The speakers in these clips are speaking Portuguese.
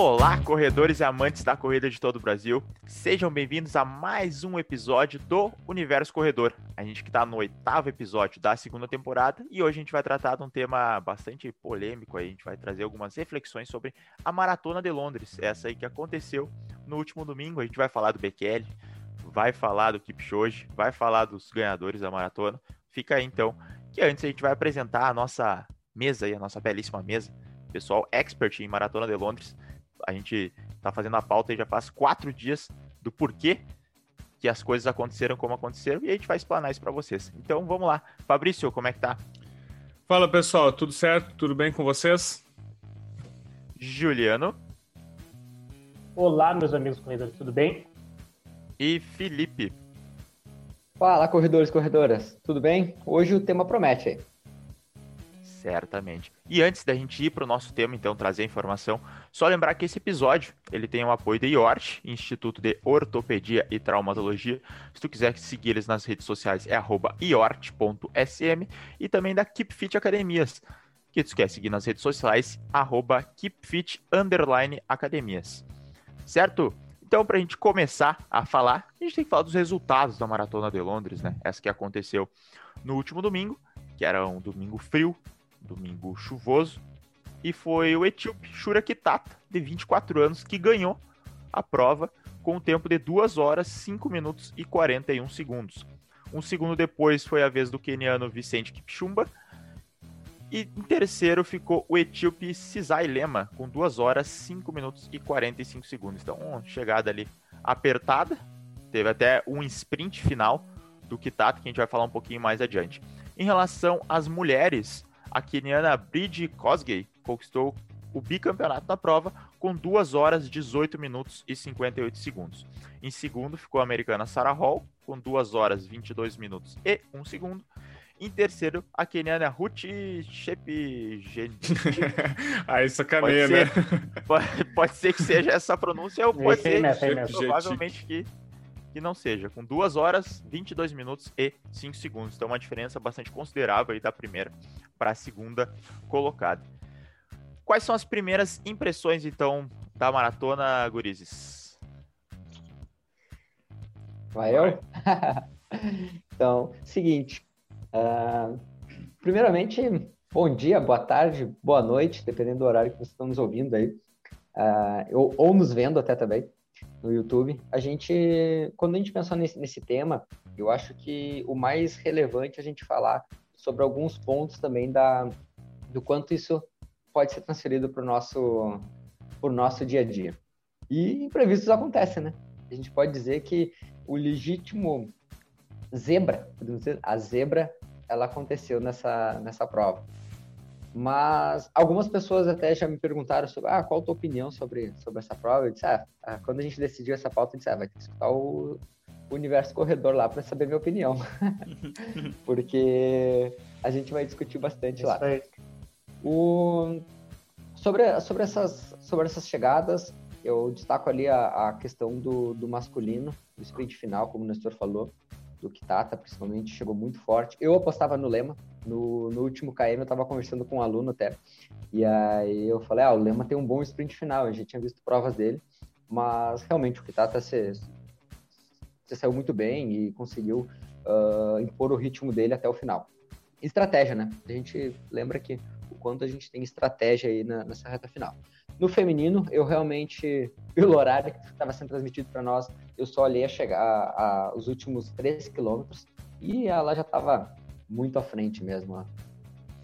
Olá, corredores e amantes da corrida de todo o Brasil. Sejam bem-vindos a mais um episódio do Universo Corredor. A gente que está no oitavo episódio da segunda temporada e hoje a gente vai tratar de um tema bastante polêmico. A gente vai trazer algumas reflexões sobre a Maratona de Londres, essa aí que aconteceu no último domingo. A gente vai falar do Bekele, vai falar do Kipchoge, vai falar dos ganhadores da maratona. Fica aí então, que antes a gente vai apresentar a nossa mesa aí, a nossa belíssima mesa. Pessoal expert em Maratona de Londres a gente tá fazendo a pauta e já faz quatro dias do porquê que as coisas aconteceram como aconteceram e a gente vai explanar isso para vocês. Então vamos lá. Fabrício, como é que tá? Fala pessoal, tudo certo? Tudo bem com vocês? Juliano. Olá, meus amigos corredores, tudo bem? E Felipe. Fala, corredores e corredoras, tudo bem? Hoje o tema promete aí. Certamente. E antes da gente ir para o nosso tema, então, trazer a informação, só lembrar que esse episódio ele tem o apoio da IORT, Instituto de Ortopedia e Traumatologia. Se tu quiser seguir eles nas redes sociais, é iort.sm e também da Keep Fit Academias, que tu quer seguir nas redes sociais, arroba keepfit academias. Certo? Então, para a gente começar a falar, a gente tem que falar dos resultados da Maratona de Londres, né? Essa que aconteceu no último domingo, que era um domingo frio, domingo chuvoso, e foi o etíope Shura Kitata, de 24 anos, que ganhou a prova com um tempo de 2 horas, 5 minutos e 41 segundos. Um segundo depois foi a vez do keniano Vicente Kipchumba, e em terceiro ficou o etíope Cisai Lema, com 2 horas, 5 minutos e 45 segundos. Então, uma chegada ali apertada. Teve até um sprint final do Kitata, que a gente vai falar um pouquinho mais adiante. Em relação às mulheres, a keniana Bridge Kosgei conquistou o bicampeonato da prova com 2 horas 18 minutos e 58 segundos. Em segundo ficou a americana Sarah Hall com 2 horas 22 minutos e 1 segundo. Em terceiro, a keniana Ruth Shep... Aí sacaneia, né? Pode, pode, ser que seja essa pronúncia ou pode ser provavelmente que que não seja, com 2 horas, 22 minutos e 5 segundos. Então, uma diferença bastante considerável aí da primeira para a segunda colocada. Quais são as primeiras impressões, então, da maratona, Gurizes? Vai eu? então, seguinte. Uh, primeiramente, bom dia, boa tarde, boa noite, dependendo do horário que vocês estão nos ouvindo aí. Uh, ou, ou nos vendo até também no YouTube. A gente, quando a gente pensou nesse, nesse tema, eu acho que o mais relevante é a gente falar sobre alguns pontos também da, do quanto isso pode ser transferido para o nosso, pro nosso dia a dia. E imprevistos acontecem, né? A gente pode dizer que o legítimo zebra, a zebra, ela aconteceu nessa, nessa prova. Mas algumas pessoas até já me perguntaram sobre ah, qual a tua opinião sobre, sobre essa prova. Eu disse, ah, ah quando a gente decidiu essa pauta, eu disse, ah, vai ter que escutar o, o Universo Corredor lá para saber minha opinião. Porque a gente vai discutir bastante lá. O, sobre, sobre, essas, sobre essas chegadas, eu destaco ali a, a questão do, do masculino, do sprint final, como o Nestor falou do Kitata, principalmente, chegou muito forte. Eu apostava no Lema. No, no último KM eu estava conversando com um aluno até. E aí eu falei, ah, o Lema tem um bom sprint final. Eu já tinha visto provas dele. Mas realmente o Kitata se, se saiu muito bem e conseguiu uh, impor o ritmo dele até o final. Estratégia, né? A gente lembra que o quanto a gente tem estratégia aí na, nessa reta final. No feminino, eu realmente, pelo horário que estava sendo transmitido para nós, eu só olhei a chegar a, a, os últimos 3 quilômetros e ela já estava muito à frente mesmo. Ó.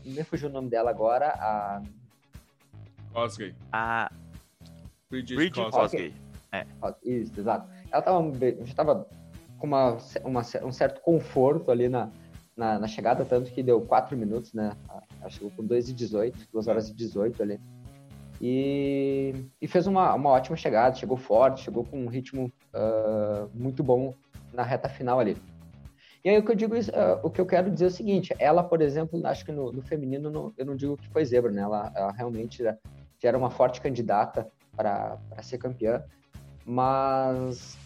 Me fugiu o nome dela agora, a... Cosgay. A... Bridget, Cosgay. É. Isso, exato. Ela tava, já estava com uma, uma, um certo conforto ali na, na, na, chegada, tanto que deu 4 minutos, né? Ela chegou com 2 e 18, 2 horas e 18 ali. E, e fez uma, uma ótima chegada, chegou forte, chegou com um ritmo uh, muito bom na reta final ali. E aí o que eu digo, uh, o que eu quero dizer é o seguinte, ela, por exemplo, acho que no, no feminino no, eu não digo que foi zebra, né? Ela, ela realmente já, já, era uma forte candidata para ser campeã, mas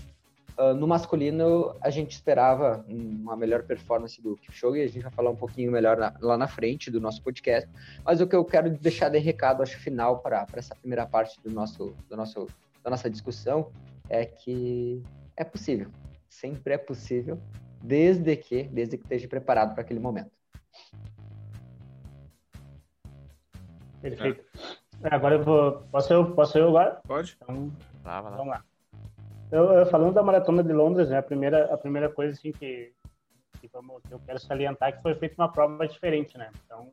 Uh, no masculino, a gente esperava uma melhor performance do Kipchoge, e a gente vai falar um pouquinho melhor na, lá na frente do nosso podcast. Mas o que eu quero deixar de recado, acho, final para essa primeira parte do nosso, do nosso, da nossa discussão é que é possível. Sempre é possível, desde que, desde que esteja preparado para aquele momento. Perfeito. É. Agora eu vou. Posso eu, posso eu agora? Pode. Então, lá, lá. Vamos lá. Eu, eu, falando da maratona de Londres, né, a primeira, a primeira coisa assim, que, que, vamos, que eu quero salientar é que foi feita uma prova diferente, né? Então,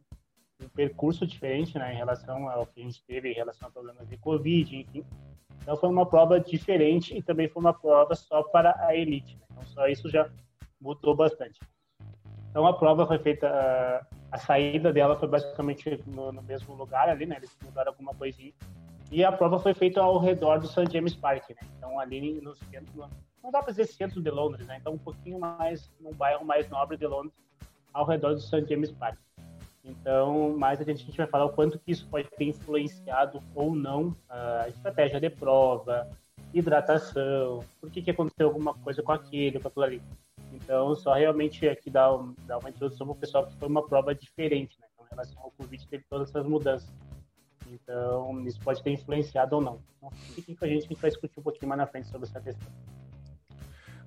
um percurso diferente, né, em relação ao que a gente teve em relação a problemas de Covid, enfim. Então, foi uma prova diferente e também foi uma prova só para a elite. Né? Então, só isso já mudou bastante. Então, a prova foi feita, a, a saída dela foi basicamente no, no mesmo lugar ali, né? Eles mudaram alguma coisinha e a prova foi feita ao redor do St. James Park, né? Então, ali no centro, não dá para dizer centro de Londres, né? Então, um pouquinho mais, num bairro mais nobre de Londres, ao redor do St. James Park. Então, mais a gente, vai falar o quanto que isso pode ter influenciado ou não a estratégia de prova, hidratação, por que, que aconteceu alguma coisa com aquele, com aquilo ali. Então, só realmente aqui dar uma introdução para o pessoal que foi uma prova diferente, né? Então, em relação ao Covid, teve todas essas mudanças. Então, isso pode ter influenciado ou não. Então, fiquem com a gente que a gente vai discutir um pouquinho mais na frente sobre essa questão.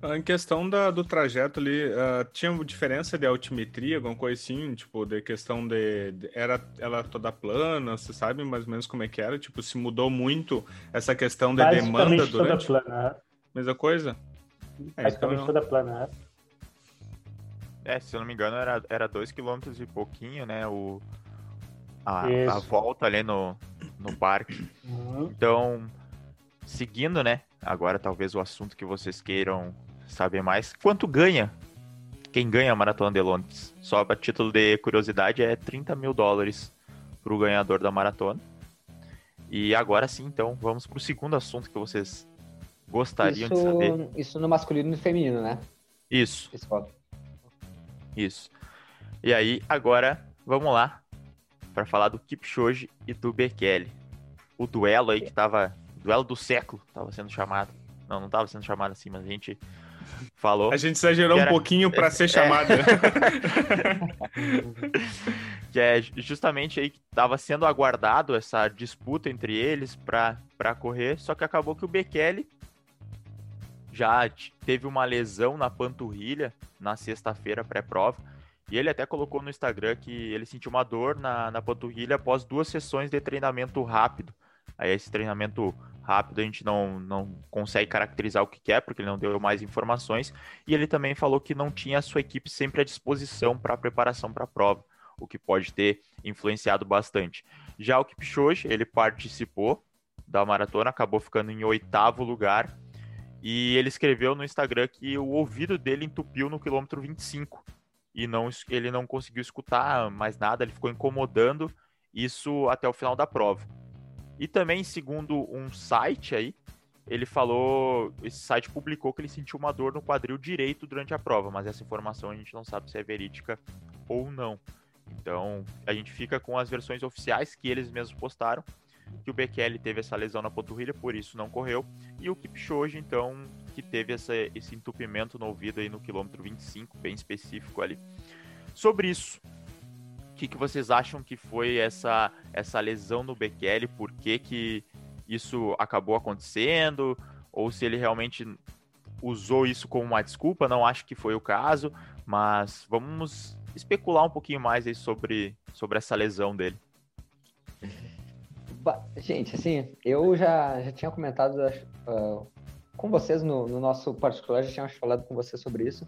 Ah, em questão da, do trajeto ali, uh, tinha diferença de altimetria, alguma coisa assim? Tipo, de questão de, de, Era ela toda plana, você sabe mais ou menos como é que era? Tipo, se mudou muito essa questão de demanda durante. Toda plana. Mesma coisa? É, Basicamente então... toda plana. É, se eu não me engano, era 2 km e pouquinho, né? O, a, a volta ali no, no parque. Uhum. Então, seguindo, né? Agora talvez o assunto que vocês queiram saber mais. Quanto ganha quem ganha a Maratona de Londres? Só a título de curiosidade, é 30 mil dólares para o ganhador da maratona. E agora sim, então, vamos para o segundo assunto que vocês gostariam isso, de saber. Isso no masculino e no feminino, né? Isso. Isso. E aí, agora, vamos lá para falar do Kipchoge e do Bekele. O duelo aí que tava. Duelo do século tava sendo chamado. Não, não tava sendo chamado assim, mas a gente falou. A gente exagerou era... um pouquinho para ser chamado. É... que é justamente aí que tava sendo aguardado essa disputa entre eles para correr, só que acabou que o Bekele já teve uma lesão na panturrilha na sexta-feira pré-prova e ele até colocou no Instagram que ele sentiu uma dor na, na panturrilha após duas sessões de treinamento rápido. Aí esse treinamento rápido a gente não, não consegue caracterizar o que é, porque ele não deu mais informações. E ele também falou que não tinha a sua equipe sempre à disposição para a preparação para a prova, o que pode ter influenciado bastante. Já o Kipchoge, ele participou da maratona, acabou ficando em oitavo lugar. E ele escreveu no Instagram que o ouvido dele entupiu no quilômetro 25 e não, ele não conseguiu escutar mais nada, ele ficou incomodando isso até o final da prova. E também, segundo um site aí, ele falou, esse site publicou que ele sentiu uma dor no quadril direito durante a prova, mas essa informação a gente não sabe se é verídica ou não. Então, a gente fica com as versões oficiais que eles mesmos postaram, que o Bekele teve essa lesão na panturrilha, por isso não correu, e o Kipchoge, então, que teve essa, esse entupimento no ouvido aí no quilômetro 25, bem específico ali. Sobre isso, o que, que vocês acham que foi essa, essa lesão no Bekele? Por que, que isso acabou acontecendo? Ou se ele realmente usou isso como uma desculpa? Não acho que foi o caso, mas vamos especular um pouquinho mais aí sobre, sobre essa lesão dele. Gente, assim, eu já, já tinha comentado uh, com vocês no, no, nosso particular, já tinha falado com vocês sobre isso.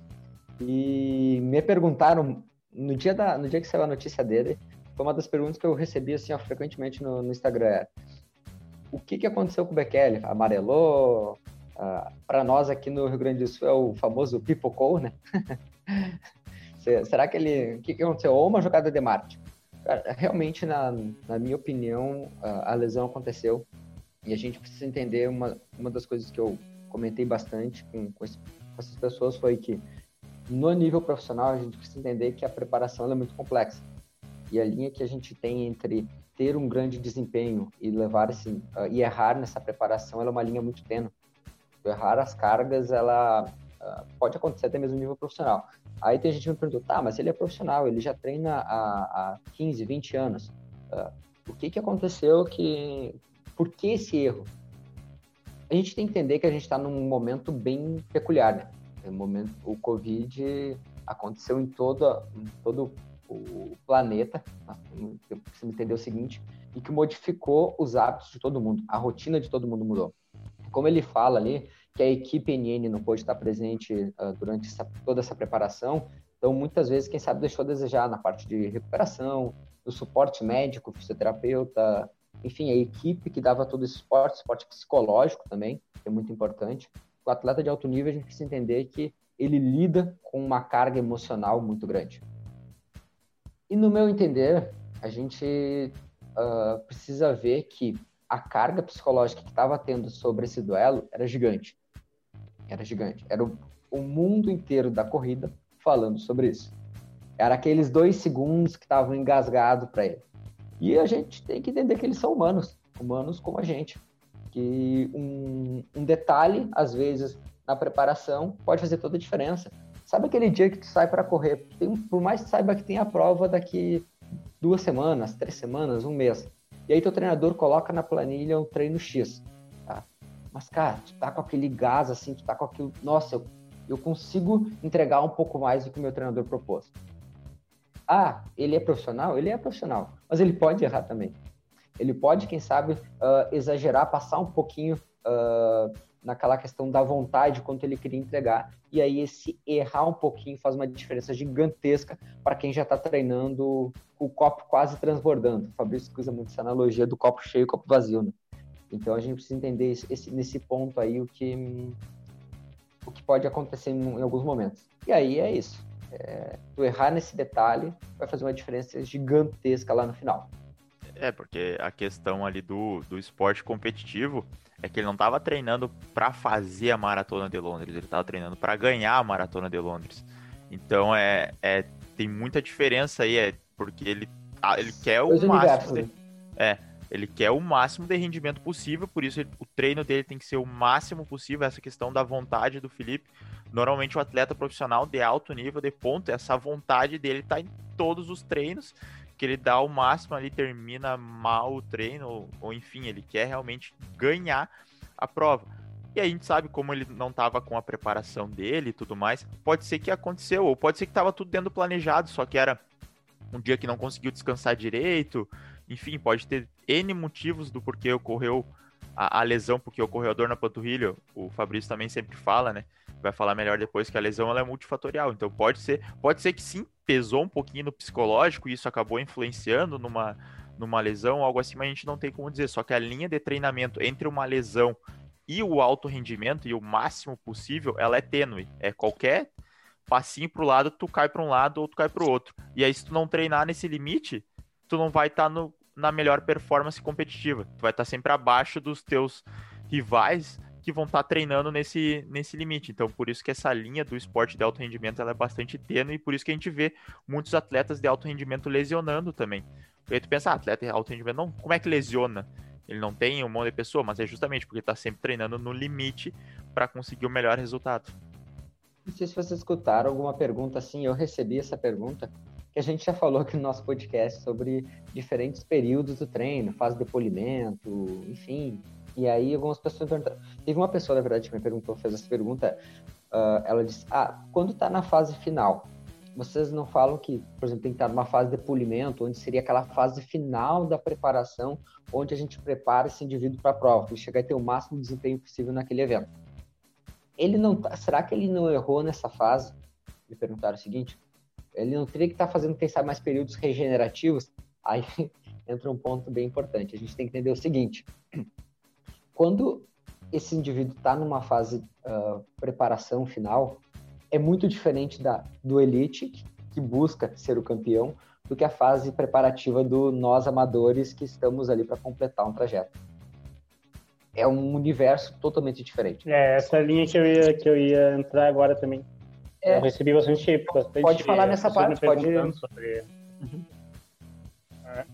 E me perguntaram, no dia, da, no dia que saiu a notícia dele, foi uma das perguntas que eu recebi assim, ó, frequentemente no, no Instagram. É, o que, que aconteceu com o Bekele? Amarelou? Uh, Para nós aqui no Rio Grande do Sul é o famoso pipocou, né? Será que ele. O que, que aconteceu? Ou uma jogada de marketing? realmente, na, na minha opinião, a, a, lesão aconteceu e a gente precisa entender uma, uma das coisas que eu comentei bastante com, com, esse, com essas pessoas foi que no nível profissional a gente precisa entender que a preparação é muito complexa e a linha que a gente tem entre ter um grande desempenho e levar esse uh, e errar nessa preparação é uma linha muito tênue errar as cargas, ela uh, pode acontecer até mesmo no nível profissional. Aí tem gente que me perguntou, tá, mas ele é profissional, ele já treina há, há 15, 20 anos. Uh, o que que aconteceu que... Por que esse erro? A gente tem que entender que a gente está num momento bem peculiar, né? O, momento, o Covid aconteceu em, toda, em todo o planeta, você me entender o seguinte, e que modificou os hábitos de todo mundo, a rotina de todo mundo mudou. Como ele fala ali, que a equipe NN não pôde estar presente uh, durante essa, toda essa preparação, então muitas vezes, quem sabe, deixou a desejar na parte de recuperação, do suporte médico, fisioterapeuta, enfim, a equipe que dava todo esse suporte, suporte psicológico também, que é muito importante. O atleta de alto nível, a gente precisa entender que ele lida com uma carga emocional muito grande. E no meu entender, a gente uh, precisa ver que a carga psicológica que estava tendo sobre esse duelo era gigante. Era gigante. Era o, o mundo inteiro da corrida falando sobre isso. Era aqueles dois segundos que estavam engasgados para ele. E a gente tem que entender que eles são humanos, humanos como a gente. Que um, um detalhe, às vezes, na preparação, pode fazer toda a diferença. Sabe aquele dia que tu sai para correr? Tem, por mais que saiba que tem a prova daqui duas semanas, três semanas, um mês. E aí teu treinador coloca na planilha um treino X. Tá? Mas, cara, tu tá com aquele gás assim, tu tá com aquilo. Nossa, eu, eu consigo entregar um pouco mais do que o meu treinador propôs. Ah, ele é profissional? Ele é profissional. Mas ele pode errar também. Ele pode, quem sabe, uh, exagerar, passar um pouquinho uh, naquela questão da vontade quanto ele queria entregar. E aí esse errar um pouquinho faz uma diferença gigantesca para quem já está treinando o copo quase transbordando. O Fabrício usa muito essa analogia do copo cheio e copo vazio, né? Então a gente precisa entender esse, nesse ponto aí o que o que pode acontecer em, em alguns momentos. E aí é isso. É, tu errar nesse detalhe vai fazer uma diferença gigantesca lá no final. É, porque a questão ali do, do esporte competitivo é que ele não estava treinando para fazer a maratona de Londres, ele estava treinando para ganhar a maratona de Londres. Então é, é tem muita diferença aí, é porque ele ele quer o máximo de, né? é, ele quer o máximo de rendimento possível, por isso ele, o treino dele tem que ser o máximo possível, essa questão da vontade do Felipe. Normalmente o atleta profissional de alto nível de ponto, essa vontade dele tá em todos os treinos que ele dá o máximo ali, termina mal o treino, ou, ou enfim, ele quer realmente ganhar a prova. E a gente sabe como ele não estava com a preparação dele e tudo mais. Pode ser que aconteceu, ou pode ser que estava tudo dentro do planejado, só que era um dia que não conseguiu descansar direito. Enfim, pode ter N motivos do porquê ocorreu a, a lesão, porque ocorreu a dor na panturrilha. O Fabrício também sempre fala, né? Vai falar melhor depois que a lesão ela é multifatorial. Então pode ser, pode ser que sim, pesou um pouquinho no psicológico e isso acabou influenciando numa, numa lesão, algo assim, mas a gente não tem como dizer. Só que a linha de treinamento entre uma lesão e o alto rendimento e o máximo possível, ela é tênue. É qualquer passinho pro lado, tu cai para um lado ou tu cai para o outro. E aí, se tu não treinar nesse limite, tu não vai estar tá na melhor performance competitiva. Tu vai estar tá sempre abaixo dos teus rivais que vão estar tá treinando nesse, nesse limite. Então, por isso que essa linha do esporte de alto rendimento ela é bastante tênue e por isso que a gente vê muitos atletas de alto rendimento lesionando também. E aí tu pensa, ah, atleta de alto rendimento, não, como é que lesiona? Ele não tem um monte de pessoa, mas é justamente porque está sempre treinando no limite para conseguir o melhor resultado. Não sei se vocês escutaram alguma pergunta assim, eu recebi essa pergunta, que a gente já falou aqui no nosso podcast sobre diferentes períodos do treino, fase de polimento, enfim, e aí algumas pessoas perguntaram. Teve uma pessoa, na verdade, que me perguntou, fez essa pergunta. Uh, ela disse: Ah, quando está na fase final, vocês não falam que, por exemplo, tem que estar numa fase de polimento, onde seria aquela fase final da preparação, onde a gente prepara esse indivíduo para a prova, para chegar a ter o máximo desempenho possível naquele evento. Ele não tá, será que ele não errou nessa fase? Me perguntaram o seguinte: ele não teria que estar tá fazendo, quem sabe, mais períodos regenerativos? Aí entra um ponto bem importante. A gente tem que entender o seguinte: quando esse indivíduo está numa fase uh, preparação final, é muito diferente da do elite que busca ser o campeão do que a fase preparativa do nós amadores que estamos ali para completar um trajeto. É um universo totalmente diferente. É essa linha que eu ia que eu ia entrar agora também. É, eu recebi bastante, bastante pode falar nessa parte, pode. Sobre... Uhum. É.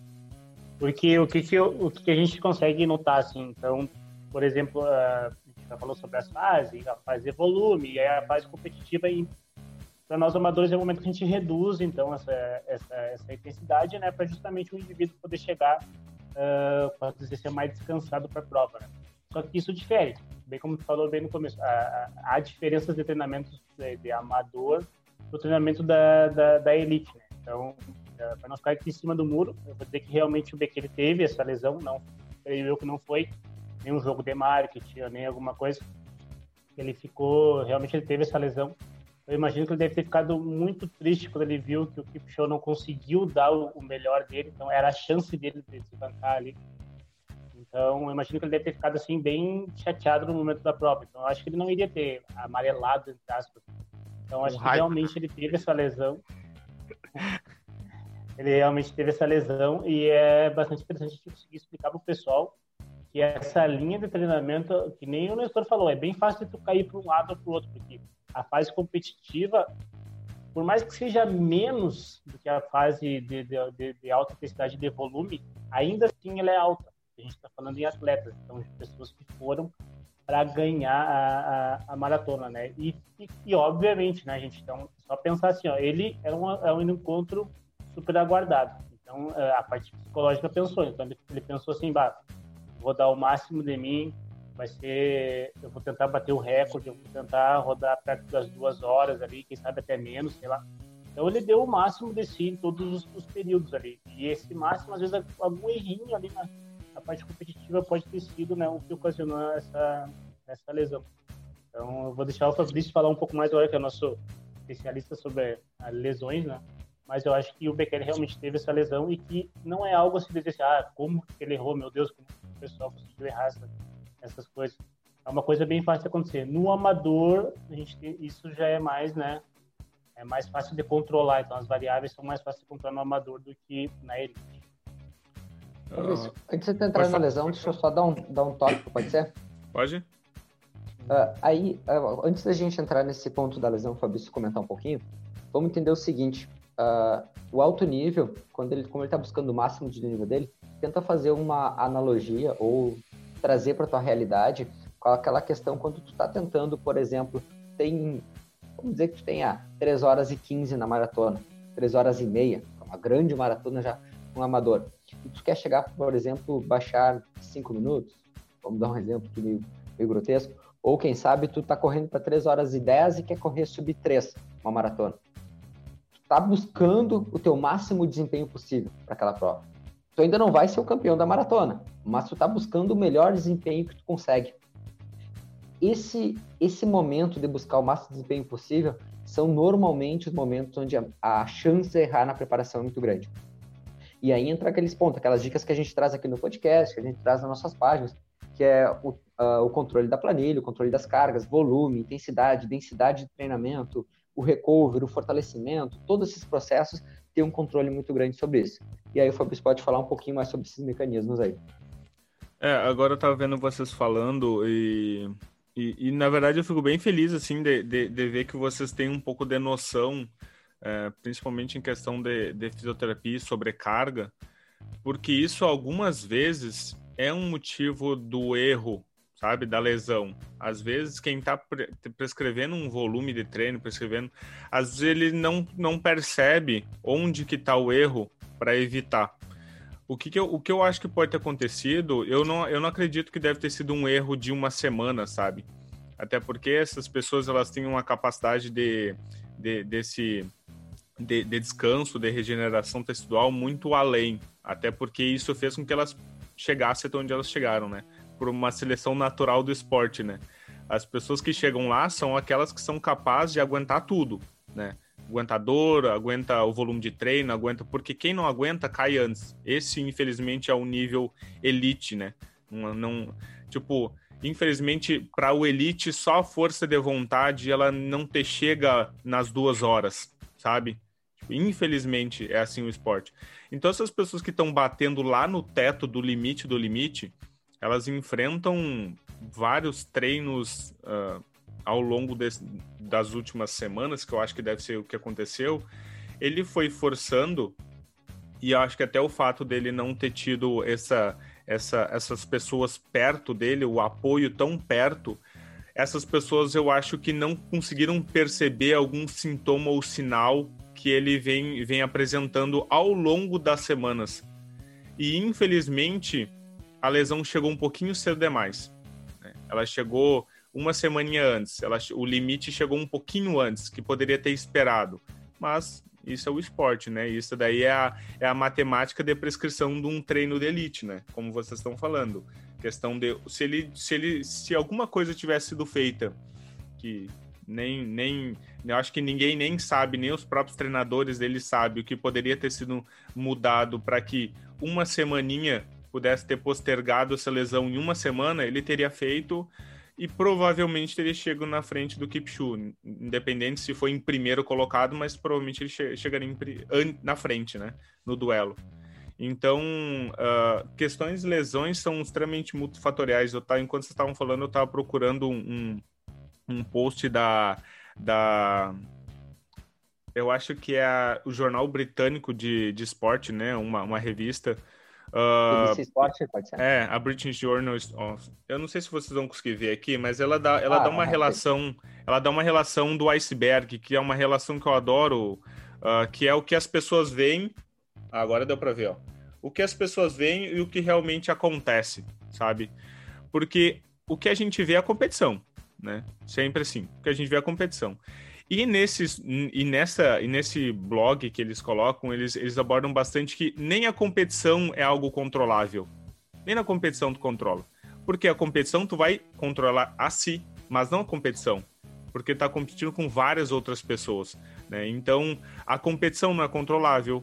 Porque o que, que, eu, o que a gente consegue notar, assim, então, por exemplo, uh, já falou sobre as fases, a fase de volume, e a fase competitiva para nós amadores é o momento que a gente reduz então essa, essa, essa intensidade, né, para justamente o indivíduo poder chegar, uh, pode dizer, ser mais descansado para a prova. Né? Só que isso difere, bem como tu falou bem no começo, há, diferenças de treinamentos de, de amador do treinamento da, da, da elite, né? Então, uh, para não ficar aqui em cima do muro, eu vou dizer que realmente o Bekele teve essa lesão, não creio eu que não foi nenhum jogo de marketing nem alguma coisa. Ele ficou, realmente ele teve essa lesão. Eu imagino que ele deve ter ficado muito triste quando ele viu que o Kipchoge não conseguiu dar o melhor dele, então era a chance dele de se bancar ali. Então, eu imagino que ele deve ter ficado assim bem chateado no momento da prova. Então, eu acho que ele não iria ter amarelado entre aspas. Então, acho um que realmente ele teve essa lesão. ele realmente teve essa lesão e é bastante interessante a gente conseguir explicar para o pessoal que essa linha de treinamento, que nem o Nestor falou, é bem fácil de tu cair para um lado ou para o outro, porque a fase competitiva, por mais que seja menos do que a fase de, de, de alta intensidade de volume, ainda assim ela é alta. A gente está falando em atletas, então de pessoas que foram para ganhar a, a, a, maratona, né? E, e, e, obviamente, né, gente? Então, só pensar assim, ó, ele é um, é um encontro super aguardado. Então, é, a parte psicológica pensou. Então, ele, ele pensou assim, vou dar o máximo de mim, vai ser, eu vou tentar bater o recorde, eu vou tentar rodar perto das duas horas ali, quem sabe até menos, sei lá. Então ele deu o máximo de si em todos os, os períodos ali. E esse máximo, às vezes, algum errinho ali na, na, parte competitiva pode ter sido né, o que ocasionou essa, essa lesão. Então eu vou deixar o Fabrício falar um pouco mais agora, que é o nosso especialista sobre lesões, né? mas eu acho que o Bekele realmente teve essa lesão e que não é algo assim de dizer ah, como que ele errou, meu Deus, como o pessoal conseguiu errar essa, essas coisas. É uma coisa bem fácil de acontecer. No amador, a gente tem, isso já é mais, né, é mais fácil de controlar, então as variáveis são mais fáceis de controlar no amador do que na elite. Uh, antes de entrar na lesão, deixa eu só dar um, dar um toque, pode ser? Pode. Uh, aí, uh, antes da gente entrar nesse ponto da lesão, Fabrício comentar um pouquinho, vamos entender o seguinte: uh, o alto nível, quando ele, como ele está buscando o máximo de nível dele, tenta fazer uma analogia ou trazer para tua realidade aquela questão quando tu está tentando, por exemplo, tem, vamos dizer que tu tenha 3 horas e 15 na maratona, 3 horas e meia, uma grande maratona já um amador. E tu quer chegar, por exemplo, baixar 5 minutos, vamos dar um exemplo meio, meio grotesco, ou quem sabe tu tá correndo para 3 horas e 10 e quer correr sub 3, uma maratona está buscando o teu máximo desempenho possível para aquela prova. Tu ainda não vai ser o campeão da maratona, mas tu está buscando o melhor desempenho que tu consegue. Esse esse momento de buscar o máximo desempenho possível são normalmente os momentos onde a, a chance de errar na preparação é muito grande. E aí entra aqueles pontos, aquelas dicas que a gente traz aqui no podcast, que a gente traz nas nossas páginas, que é o, uh, o controle da planilha, o controle das cargas, volume, intensidade, densidade de treinamento, o recover, o fortalecimento, todos esses processos têm um controle muito grande sobre isso. E aí o Fabrício pode falar um pouquinho mais sobre esses mecanismos aí. É, agora eu estava vendo vocês falando e, e, e, na verdade eu fico bem feliz assim de, de, de ver que vocês têm um pouco de noção, é, principalmente em questão de, de fisioterapia e sobrecarga, porque isso algumas vezes é um motivo do erro sabe, da lesão. Às vezes, quem está pre prescrevendo um volume de treino, prescrevendo, às vezes ele não, não percebe onde que está o erro para evitar. O que, que, eu, o que eu acho que pode ter acontecido, eu não, eu não acredito que deve ter sido um erro de uma semana, sabe? Até porque essas pessoas elas têm uma capacidade de, de desse de, de descanso, de regeneração tecidual muito além. Até porque isso fez com que elas chegassem até onde elas chegaram, né? por uma seleção natural do esporte, né? As pessoas que chegam lá são aquelas que são capazes de aguentar tudo, né? Aguenta dor, aguenta o volume de treino, aguenta. Porque quem não aguenta cai antes. Esse, infelizmente, é o nível elite, né? Não, não tipo, infelizmente, para o elite, só a força de vontade ela não te chega nas duas horas, sabe? Tipo, infelizmente, é assim o esporte. Então, essas pessoas que estão batendo lá no teto do limite do limite, elas enfrentam vários treinos uh, ao longo das últimas semanas, que eu acho que deve ser o que aconteceu. Ele foi forçando, e acho que até o fato dele não ter tido essa, essa, essas pessoas perto dele, o apoio tão perto, essas pessoas eu acho que não conseguiram perceber algum sintoma ou sinal que ele vem, vem apresentando ao longo das semanas. E infelizmente a lesão chegou um pouquinho cedo demais. Né? Ela chegou uma semaninha antes, ela, o limite chegou um pouquinho antes, que poderia ter esperado. Mas isso é o esporte, né? Isso daí é a, é a matemática de prescrição de um treino de elite, né? Como vocês estão falando. Questão de se ele se ele se alguma coisa tivesse sido feita que nem nem eu acho que ninguém nem sabe, nem os próprios treinadores dele sabem o que poderia ter sido mudado para que uma semaninha pudesse ter postergado essa lesão em uma semana, ele teria feito e provavelmente teria chegado na frente do Kipchu, independente se foi em primeiro colocado, mas provavelmente ele che chegaria na frente, né, no duelo. Então, uh, questões lesões são extremamente multifatoriais. Eu tava, enquanto vocês estavam falando, eu estava procurando um post da, da eu acho que é a, o jornal britânico de, de esporte, né, uma, uma revista, Uh, Esporte, pode ser? É, a British Journal of... Eu não sei se vocês vão conseguir ver aqui, mas ela dá, ela ah, dá uma relação. Ela dá uma relação do iceberg, que é uma relação que eu adoro, uh, que é o que as pessoas veem. Ah, agora deu para ver, ó. O que as pessoas veem e o que realmente acontece, sabe? Porque o que a gente vê é a competição, né? Sempre assim. O que a gente vê a competição. E, nesses, e, nessa, e nesse blog que eles colocam, eles, eles abordam bastante que nem a competição é algo controlável. Nem na competição tu controla. Porque a competição tu vai controlar a si, mas não a competição. Porque tá competindo com várias outras pessoas. Né? Então, a competição não é controlável.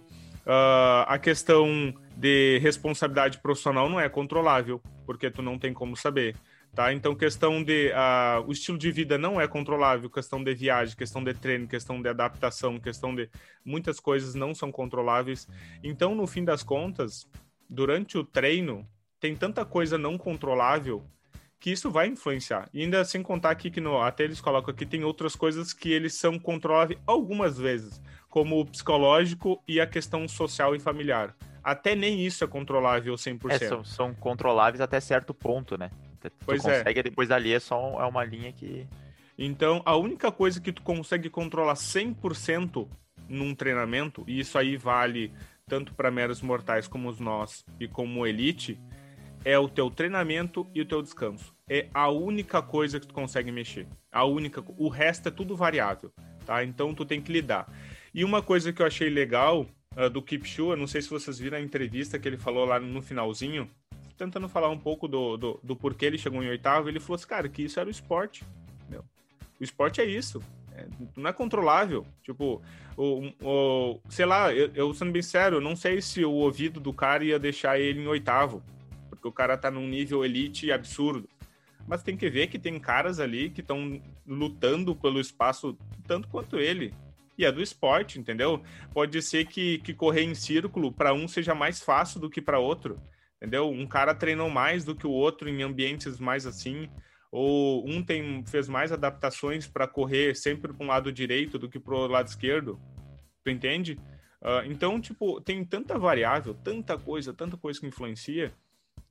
Uh, a questão de responsabilidade profissional não é controlável, porque tu não tem como saber. Tá? Então, questão de. Uh, o estilo de vida não é controlável, questão de viagem, questão de treino, questão de adaptação, questão de. Muitas coisas não são controláveis. Então, no fim das contas, durante o treino, tem tanta coisa não controlável que isso vai influenciar. E ainda sem contar aqui que no, até eles colocam aqui, tem outras coisas que eles são controláveis algumas vezes, como o psicológico e a questão social e familiar. Até nem isso é controlável 100%. É, são, são controláveis até certo ponto, né? Tu pois é. consegue, é. depois dali é só é uma linha que. Então, a única coisa que tu consegue controlar 100% num treinamento, e isso aí vale tanto para meros mortais como os nós e como elite, é o teu treinamento e o teu descanso. É a única coisa que tu consegue mexer. A única, o resto é tudo variável, tá? Então tu tem que lidar. E uma coisa que eu achei legal uh, do Kipchu, eu não sei se vocês viram a entrevista que ele falou lá no finalzinho, tentando falar um pouco do, do, do, porquê ele chegou em oitavo, ele falou assim, cara, que isso era o esporte. Entendeu? O esporte é isso. É, não é controlável. Tipo, o, o, sei lá, eu, eu sendo bem sério, não sei se o ouvido do cara ia deixar ele em oitavo. Porque o cara tá num nível elite absurdo. Mas tem que ver que tem caras ali que estão lutando pelo espaço tanto quanto ele. E é do esporte, entendeu? Pode ser que, que correr em círculo para um seja mais fácil do que para outro entendeu? Um cara treinou mais do que o outro em ambientes mais assim, ou um tem, fez mais adaptações para correr sempre para um lado direito do que para o lado esquerdo, tu entende? Uh, então, tipo, tem tanta variável, tanta coisa, tanta coisa que influencia,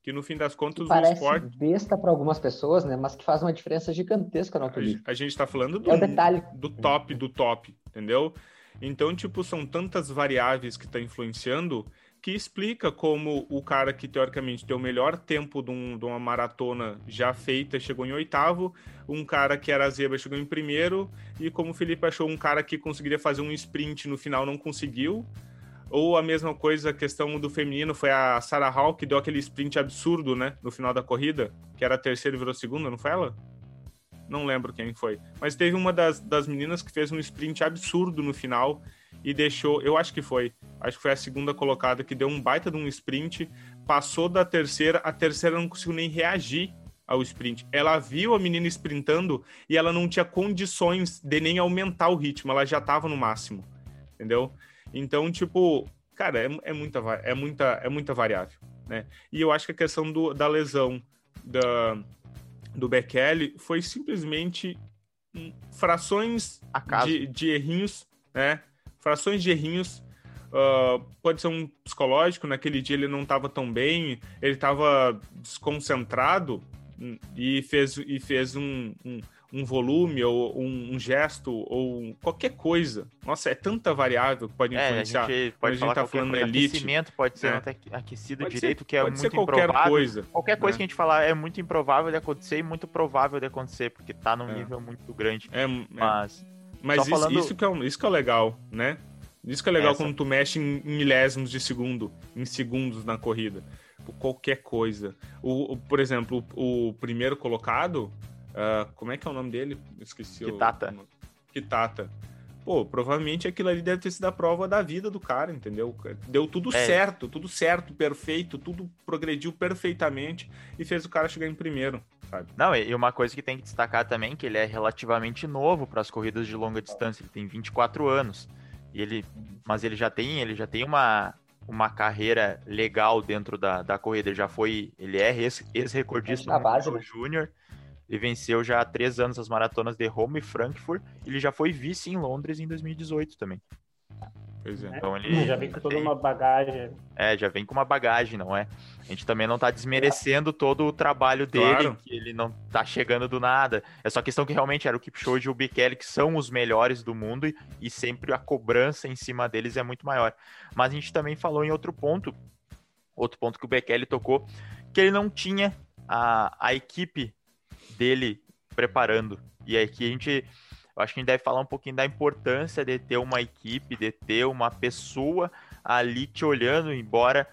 que no fim das contas que o esporte... besta para algumas pessoas, né? Mas que faz uma diferença gigantesca no alcoolismo. A gente está falando do, é detalhe. do top, do top, entendeu? Então, tipo, são tantas variáveis que tá influenciando que explica como o cara que teoricamente tem o melhor tempo de, um, de, uma maratona já feita chegou em oitavo, um cara que era zebra chegou em primeiro, e como o Felipe achou um cara que conseguiria fazer um sprint no final não conseguiu. Ou a mesma coisa, a questão do feminino, foi a Sarah Hall que deu aquele sprint absurdo, né, no final da corrida, que era a terceira e virou segunda, não foi ela? Não lembro quem foi. Mas teve uma das, das meninas que fez um sprint absurdo no final e deixou, eu acho que foi, acho que foi a segunda colocada que deu um baita de um sprint, passou da terceira, a terceira não conseguiu nem reagir ao sprint. Ela viu a menina sprintando e ela não tinha condições de nem aumentar o ritmo, ela já estava no máximo, entendeu? Então, tipo, cara, é, é, muita, é, muita, é muita variável, né? E eu acho que a questão do, da lesão da, do Bekele foi simplesmente frações de, de errinhos, né? Frações de errinhos. Uh, pode ser um psicológico, naquele dia ele não estava tão bem, ele estava desconcentrado e fez, e fez um, um, um volume ou um, um, gesto ou qualquer coisa. Nossa, é tanta variável que pode influenciar. É, a gente pode a gente tá falando elite. aquecimento pode ser é. aquecido pode direito, ser, que é muito qualquer improvável. Coisa, qualquer coisa né? que a gente falar é muito improvável de acontecer e muito provável de acontecer, porque tá num é. nível muito grande. É, mas mas isso, falando... isso, que é, isso que é legal, né? Isso que é legal Essa. quando tu mexe em milésimos de segundo, em segundos na corrida. Qualquer coisa. O, o por exemplo, o, o primeiro colocado, uh, como é que é o nome dele? Esqueci Kitata. o. Kitata. Pô, provavelmente aquilo ali deve ter sido a prova da vida do cara, entendeu? Deu tudo é. certo, tudo certo, perfeito, tudo progrediu perfeitamente e fez o cara chegar em primeiro, sabe? Não, e uma coisa que tem que destacar também que ele é relativamente novo para as corridas de longa distância, ele tem 24 anos. E ele, mas ele já tem, ele já tem uma, uma carreira legal dentro da, da corrida. Ele já foi, ele é ex-recordista do né? Júnior. Ele venceu já há três anos as maratonas de Roma e Frankfurt. Ele já foi vice em Londres em 2018 também. Pois é. Então ele já vem com toda uma bagagem. É, já vem com uma bagagem, não é? A gente também não tá desmerecendo é. todo o trabalho dele, claro. que ele não tá chegando do nada. É só questão que realmente era o Kipchoge e o Bekele que são os melhores do mundo e, e sempre a cobrança em cima deles é muito maior. Mas a gente também falou em outro ponto, outro ponto que o Bekele tocou, que ele não tinha a, a equipe dele preparando. E aqui a gente eu acho que a gente deve falar um pouquinho da importância de ter uma equipe, de ter uma pessoa ali te olhando, embora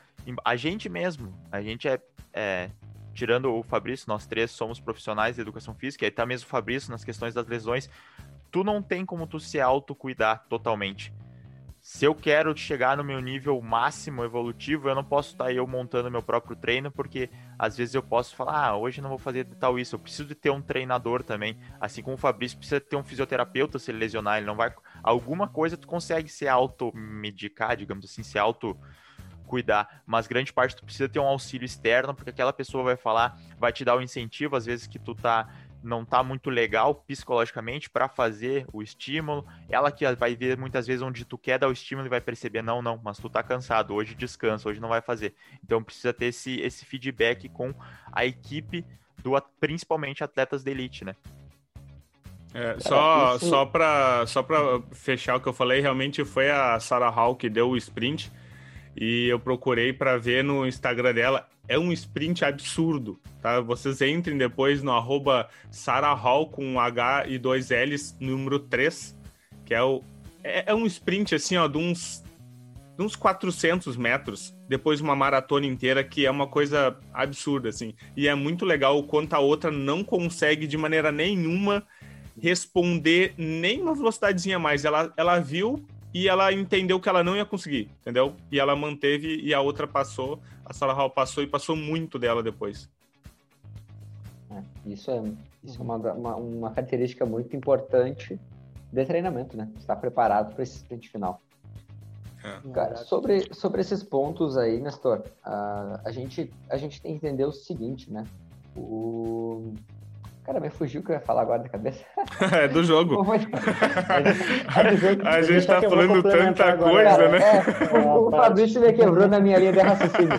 a gente mesmo, a gente é, é tirando o Fabrício, nós três somos profissionais de educação física, e tá mesmo o Fabrício nas questões das lesões, tu não tem como tu se autocuidar totalmente se eu quero chegar no meu nível máximo evolutivo, eu não posso estar eu montando meu próprio treino, porque às vezes eu posso falar, ah, hoje não vou fazer tal isso, eu preciso de ter um treinador também, assim como o Fabrício precisa ter um fisioterapeuta se ele lesionar, ele não vai... Alguma coisa tu consegue se automedicar, digamos assim, se auto cuidar, mas grande parte tu precisa ter um auxílio externo, porque aquela pessoa vai falar, vai te dar o um incentivo, às vezes que tu tá não tá muito legal psicologicamente para fazer o estímulo. Ela que vai ver muitas vezes onde tu quer dar o estímulo e vai perceber, não, não, mas tu tá cansado, hoje descansa, hoje não vai fazer. Então precisa ter esse, esse feedback com a equipe do principalmente atletas de elite, né? É, só isso... só para só para fechar o que eu falei, realmente foi a Sarah Hall que deu o sprint e eu procurei para ver no Instagram dela é um sprint absurdo, tá? Vocês entrem depois no arroba Sarah Hall com H e dois L's, número 3, que é o... É, é um sprint, assim, ó, de uns, de uns 400 metros, depois uma maratona inteira, que é uma coisa absurda, assim. E é muito legal o quanto a outra não consegue, de maneira nenhuma, responder nem uma velocidadezinha mais. Ela, ela viu e ela entendeu que ela não ia conseguir, entendeu? E ela manteve e a outra passou, a Sarah Hall passou e passou muito dela depois. É, isso é, isso é uma, uma, uma, característica muito importante de treinamento, né? Estar preparado para esse sprint final. É. Cara, sobre, sobre esses pontos aí, Nestor, a, a, gente, a gente tem que entender o seguinte, né? O, Cara, me fugiu o que eu ia falar agora da cabeça. é do jogo. a gente tá falando tanta coisa, Cara, né? É, o, o Fabrício me quebrou na minha linha de raciocínio.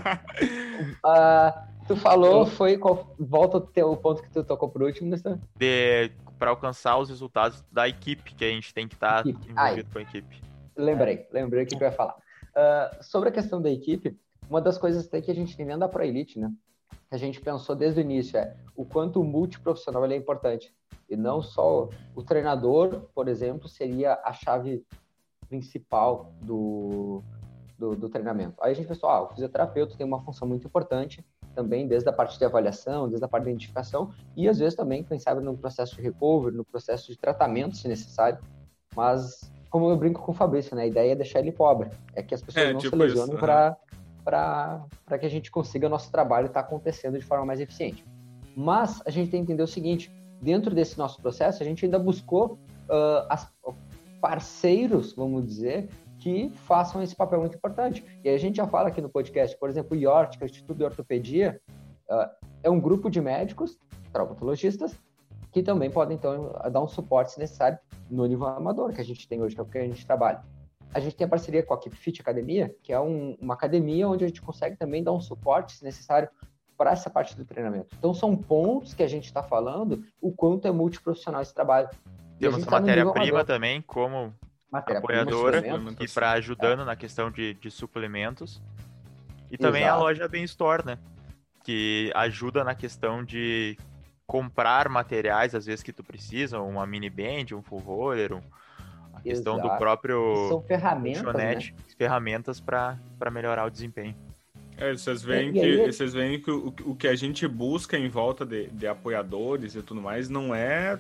Uh, tu falou, foi. Qual, volta o teu ponto que tu tocou por último, Nestor? De, para alcançar os resultados da equipe, que a gente tem que estar tá envolvido com a equipe. Lembrei, lembrei o que, que eu ia falar. Uh, sobre a questão da equipe, uma das coisas até que a gente tem dentro da Pro Elite, né? Que a gente pensou desde o início é o quanto o multiprofissional é importante. E não só o treinador, por exemplo, seria a chave principal do, do, do treinamento. Aí a gente pensou, ah, o fisioterapeuta tem uma função muito importante também, desde a parte de avaliação, desde a parte de identificação, e às vezes também, quem sabe, no processo de recovery, no processo de tratamento, se necessário. Mas, como eu brinco com o Fabrício, né, a ideia é deixar ele pobre, é que as pessoas é, não tipo se lesionem para para que a gente consiga nosso trabalho estar tá acontecendo de forma mais eficiente. Mas a gente tem que entender o seguinte: dentro desse nosso processo, a gente ainda buscou uh, as, parceiros, vamos dizer, que façam esse papel muito importante. E a gente já fala aqui no podcast, por exemplo, o IORT, que é o Instituto de Ortopedia, uh, é um grupo de médicos, traumatologistas, que também podem, então, dar um suporte se necessário no nível amador que a gente tem hoje, que é o que a gente trabalha a gente tem a parceria com a Keep Fit Academia, que é um, uma academia onde a gente consegue também dar um suporte, se necessário, para essa parte do treinamento. Então, são pontos que a gente está falando o quanto é multiprofissional esse trabalho. Temos tá matéria-prima também, como apoiadora, e para ajudando é. na questão de, de suplementos. E também Exato. a loja Bem Store, né? Que ajuda na questão de comprar materiais, às vezes, que tu precisa, uma mini band, um full roller, um, a questão Exato. do próprio São ferramentas, né? ferramentas para melhorar o desempenho. É, vocês veem, que, aí... vocês veem que o, o que a gente busca em volta de, de apoiadores e tudo mais não é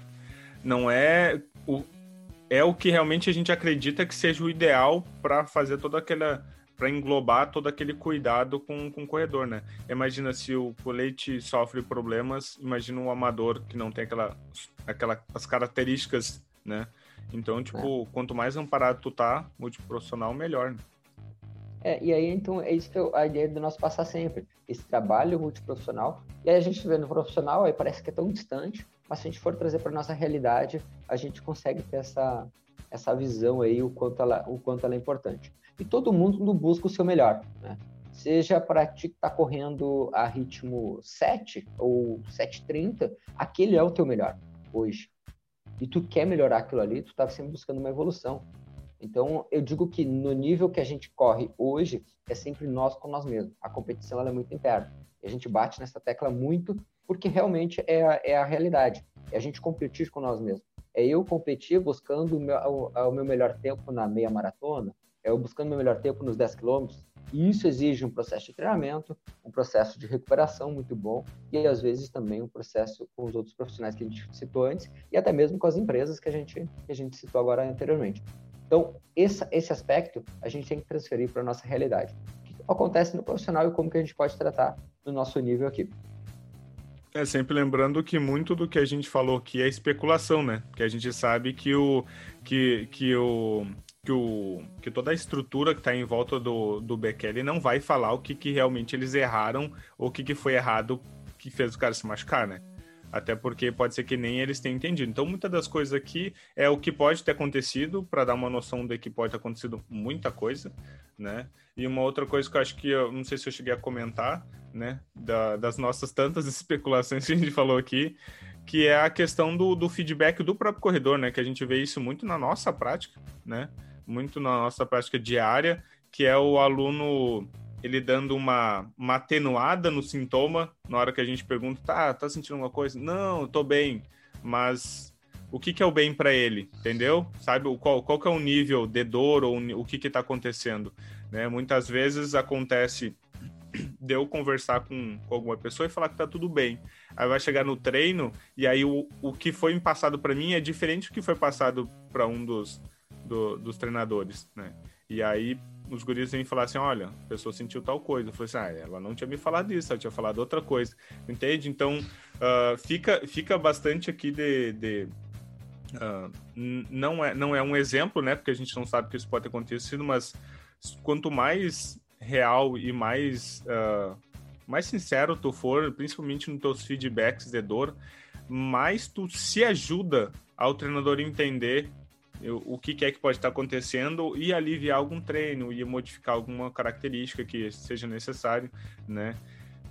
não é o, é o que realmente a gente acredita que seja o ideal para fazer toda aquela para englobar todo aquele cuidado com, com o corredor, né? Imagina se o colete sofre problemas, imagina um amador que não tem aquela, aquela as características, né? Então, tipo, é. quanto mais amparado tu tá, multiprofissional, melhor, né? É, e aí, então, é isso que eu, a ideia do nosso passar sempre. Esse trabalho multiprofissional. E aí a gente vê no profissional, aí parece que é tão distante, mas se a gente for trazer para nossa realidade, a gente consegue ter essa, essa visão aí, o quanto ela, o quanto ela é importante e todo mundo busca o seu melhor, né? Seja para ti que está correndo a ritmo 7 ou 7,30, aquele é o teu melhor hoje. E tu quer melhorar aquilo ali, tu está sempre buscando uma evolução. Então, eu digo que no nível que a gente corre hoje, é sempre nós com nós mesmos. A competição ela é muito interna. E a gente bate nessa tecla muito porque realmente é a, é a realidade. É a gente competir com nós mesmos. É eu competir buscando o meu, o, o meu melhor tempo na meia maratona, eu buscando meu melhor tempo nos 10 quilômetros. E isso exige um processo de treinamento, um processo de recuperação muito bom e às vezes também um processo com os outros profissionais que a gente citou antes e até mesmo com as empresas que a gente, que a gente citou agora anteriormente. Então, esse, esse aspecto a gente tem que transferir para a nossa realidade. O que acontece no profissional e como que a gente pode tratar no nosso nível aqui. É, sempre lembrando que muito do que a gente falou aqui é especulação, né? Que a gente sabe que o, que, que o, que, o, que toda a estrutura que está em volta do, do Bekele não vai falar o que, que realmente eles erraram ou o que, que foi errado que fez o cara se machucar, né? Até porque pode ser que nem eles tenham entendido. Então, muitas das coisas aqui é o que pode ter acontecido, para dar uma noção de que pode ter acontecido muita coisa, né? E uma outra coisa que eu acho que eu não sei se eu cheguei a comentar, né? Da, das nossas tantas especulações que a gente falou aqui, que é a questão do, do feedback do próprio corredor, né? Que a gente vê isso muito na nossa prática, né? Muito na nossa prática diária, que é o aluno ele dando uma, uma atenuada no sintoma na hora que a gente pergunta, tá, tá sentindo alguma coisa? Não, tô bem, mas o que, que é o bem para ele, entendeu? Sabe qual, qual que é o nível de dor ou o que que tá acontecendo, né? Muitas vezes acontece de eu conversar com, com, alguma pessoa e falar que tá tudo bem. Aí vai chegar no treino e aí o, o que foi passado para mim é diferente do que foi passado para um dos, do, dos treinadores, né? E aí os guris vêm falar assim, olha, a pessoa sentiu tal coisa. Eu falei assim, ah, ela não tinha me falado isso, ela tinha falado outra coisa. Entende? Então, uh, fica, fica bastante aqui de... de uh, não, é, não é um exemplo, né? Porque a gente não sabe que isso pode ter acontecido, mas quanto mais real e mais, uh, mais sincero tu for, principalmente nos teus feedbacks de dor, mais tu se ajuda ao treinador entender o que é que pode estar acontecendo e aliviar algum treino e modificar alguma característica que seja necessário, né?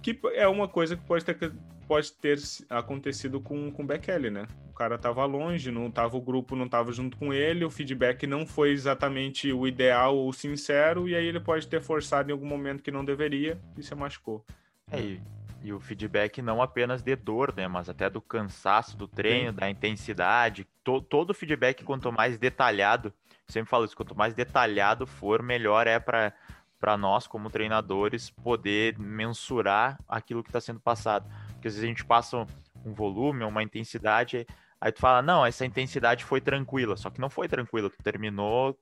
Que é uma coisa que pode ter, pode ter acontecido com, com o Bekele, né? O cara estava longe, não tava, o grupo não estava junto com ele, o feedback não foi exatamente o ideal ou sincero, e aí ele pode ter forçado em algum momento que não deveria e se machucou. É, e o feedback não apenas de dor, né? Mas até do cansaço do treino, Sim. da intensidade. To, todo o feedback, quanto mais detalhado, sempre falo isso, quanto mais detalhado for, melhor é para para nós, como treinadores, poder mensurar aquilo que está sendo passado. Porque às vezes a gente passa um volume, uma intensidade, aí tu fala, não, essa intensidade foi tranquila, só que não foi tranquila, tu terminou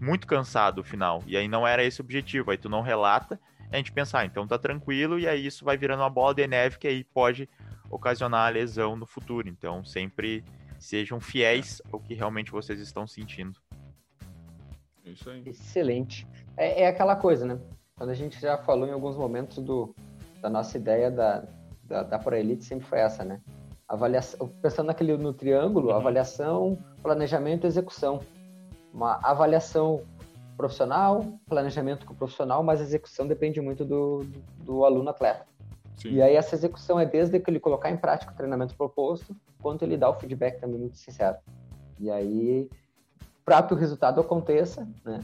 muito cansado no final, e aí não era esse o objetivo, aí tu não relata, a gente pensar, ah, então tá tranquilo, e aí isso vai virando uma bola de neve que aí pode ocasionar a lesão no futuro. Então sempre sejam fiéis ao que realmente vocês estão sentindo. Isso aí. Excelente. É, é aquela coisa, né? Quando a gente já falou em alguns momentos do, da nossa ideia da, da, da Pro Elite sempre foi essa, né? Avaliação, pensando naquele no triângulo, uhum. avaliação, planejamento e execução. Uma avaliação profissional, planejamento com o profissional, mas a execução depende muito do, do, do aluno atleta. Sim. E aí essa execução é desde que ele colocar em prática o treinamento proposto, quanto ele dá o feedback também muito sincero. E aí, para que o resultado aconteça, né,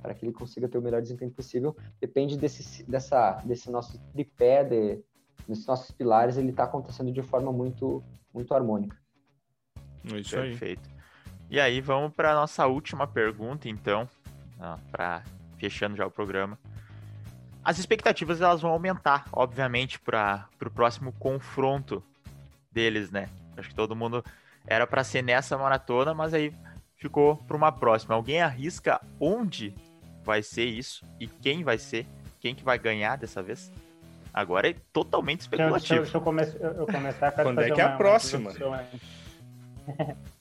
para que ele consiga ter o melhor desempenho possível, depende desse, dessa, desse nosso tripé, de, desses nossos pilares, ele está acontecendo de forma muito, muito harmônica. Isso aí. Perfeito. E aí, vamos para a nossa última pergunta, então, para fechando já o programa. As expectativas elas vão aumentar, obviamente, para o próximo confronto deles, né? Acho que todo mundo era para ser nessa maratona, mas aí ficou para uma próxima. Alguém arrisca onde vai ser isso e quem vai ser, quem que vai ganhar dessa vez? Agora é totalmente especulativo. Deixa, deixa, deixa eu, eu, começar. Quando é que é a próxima?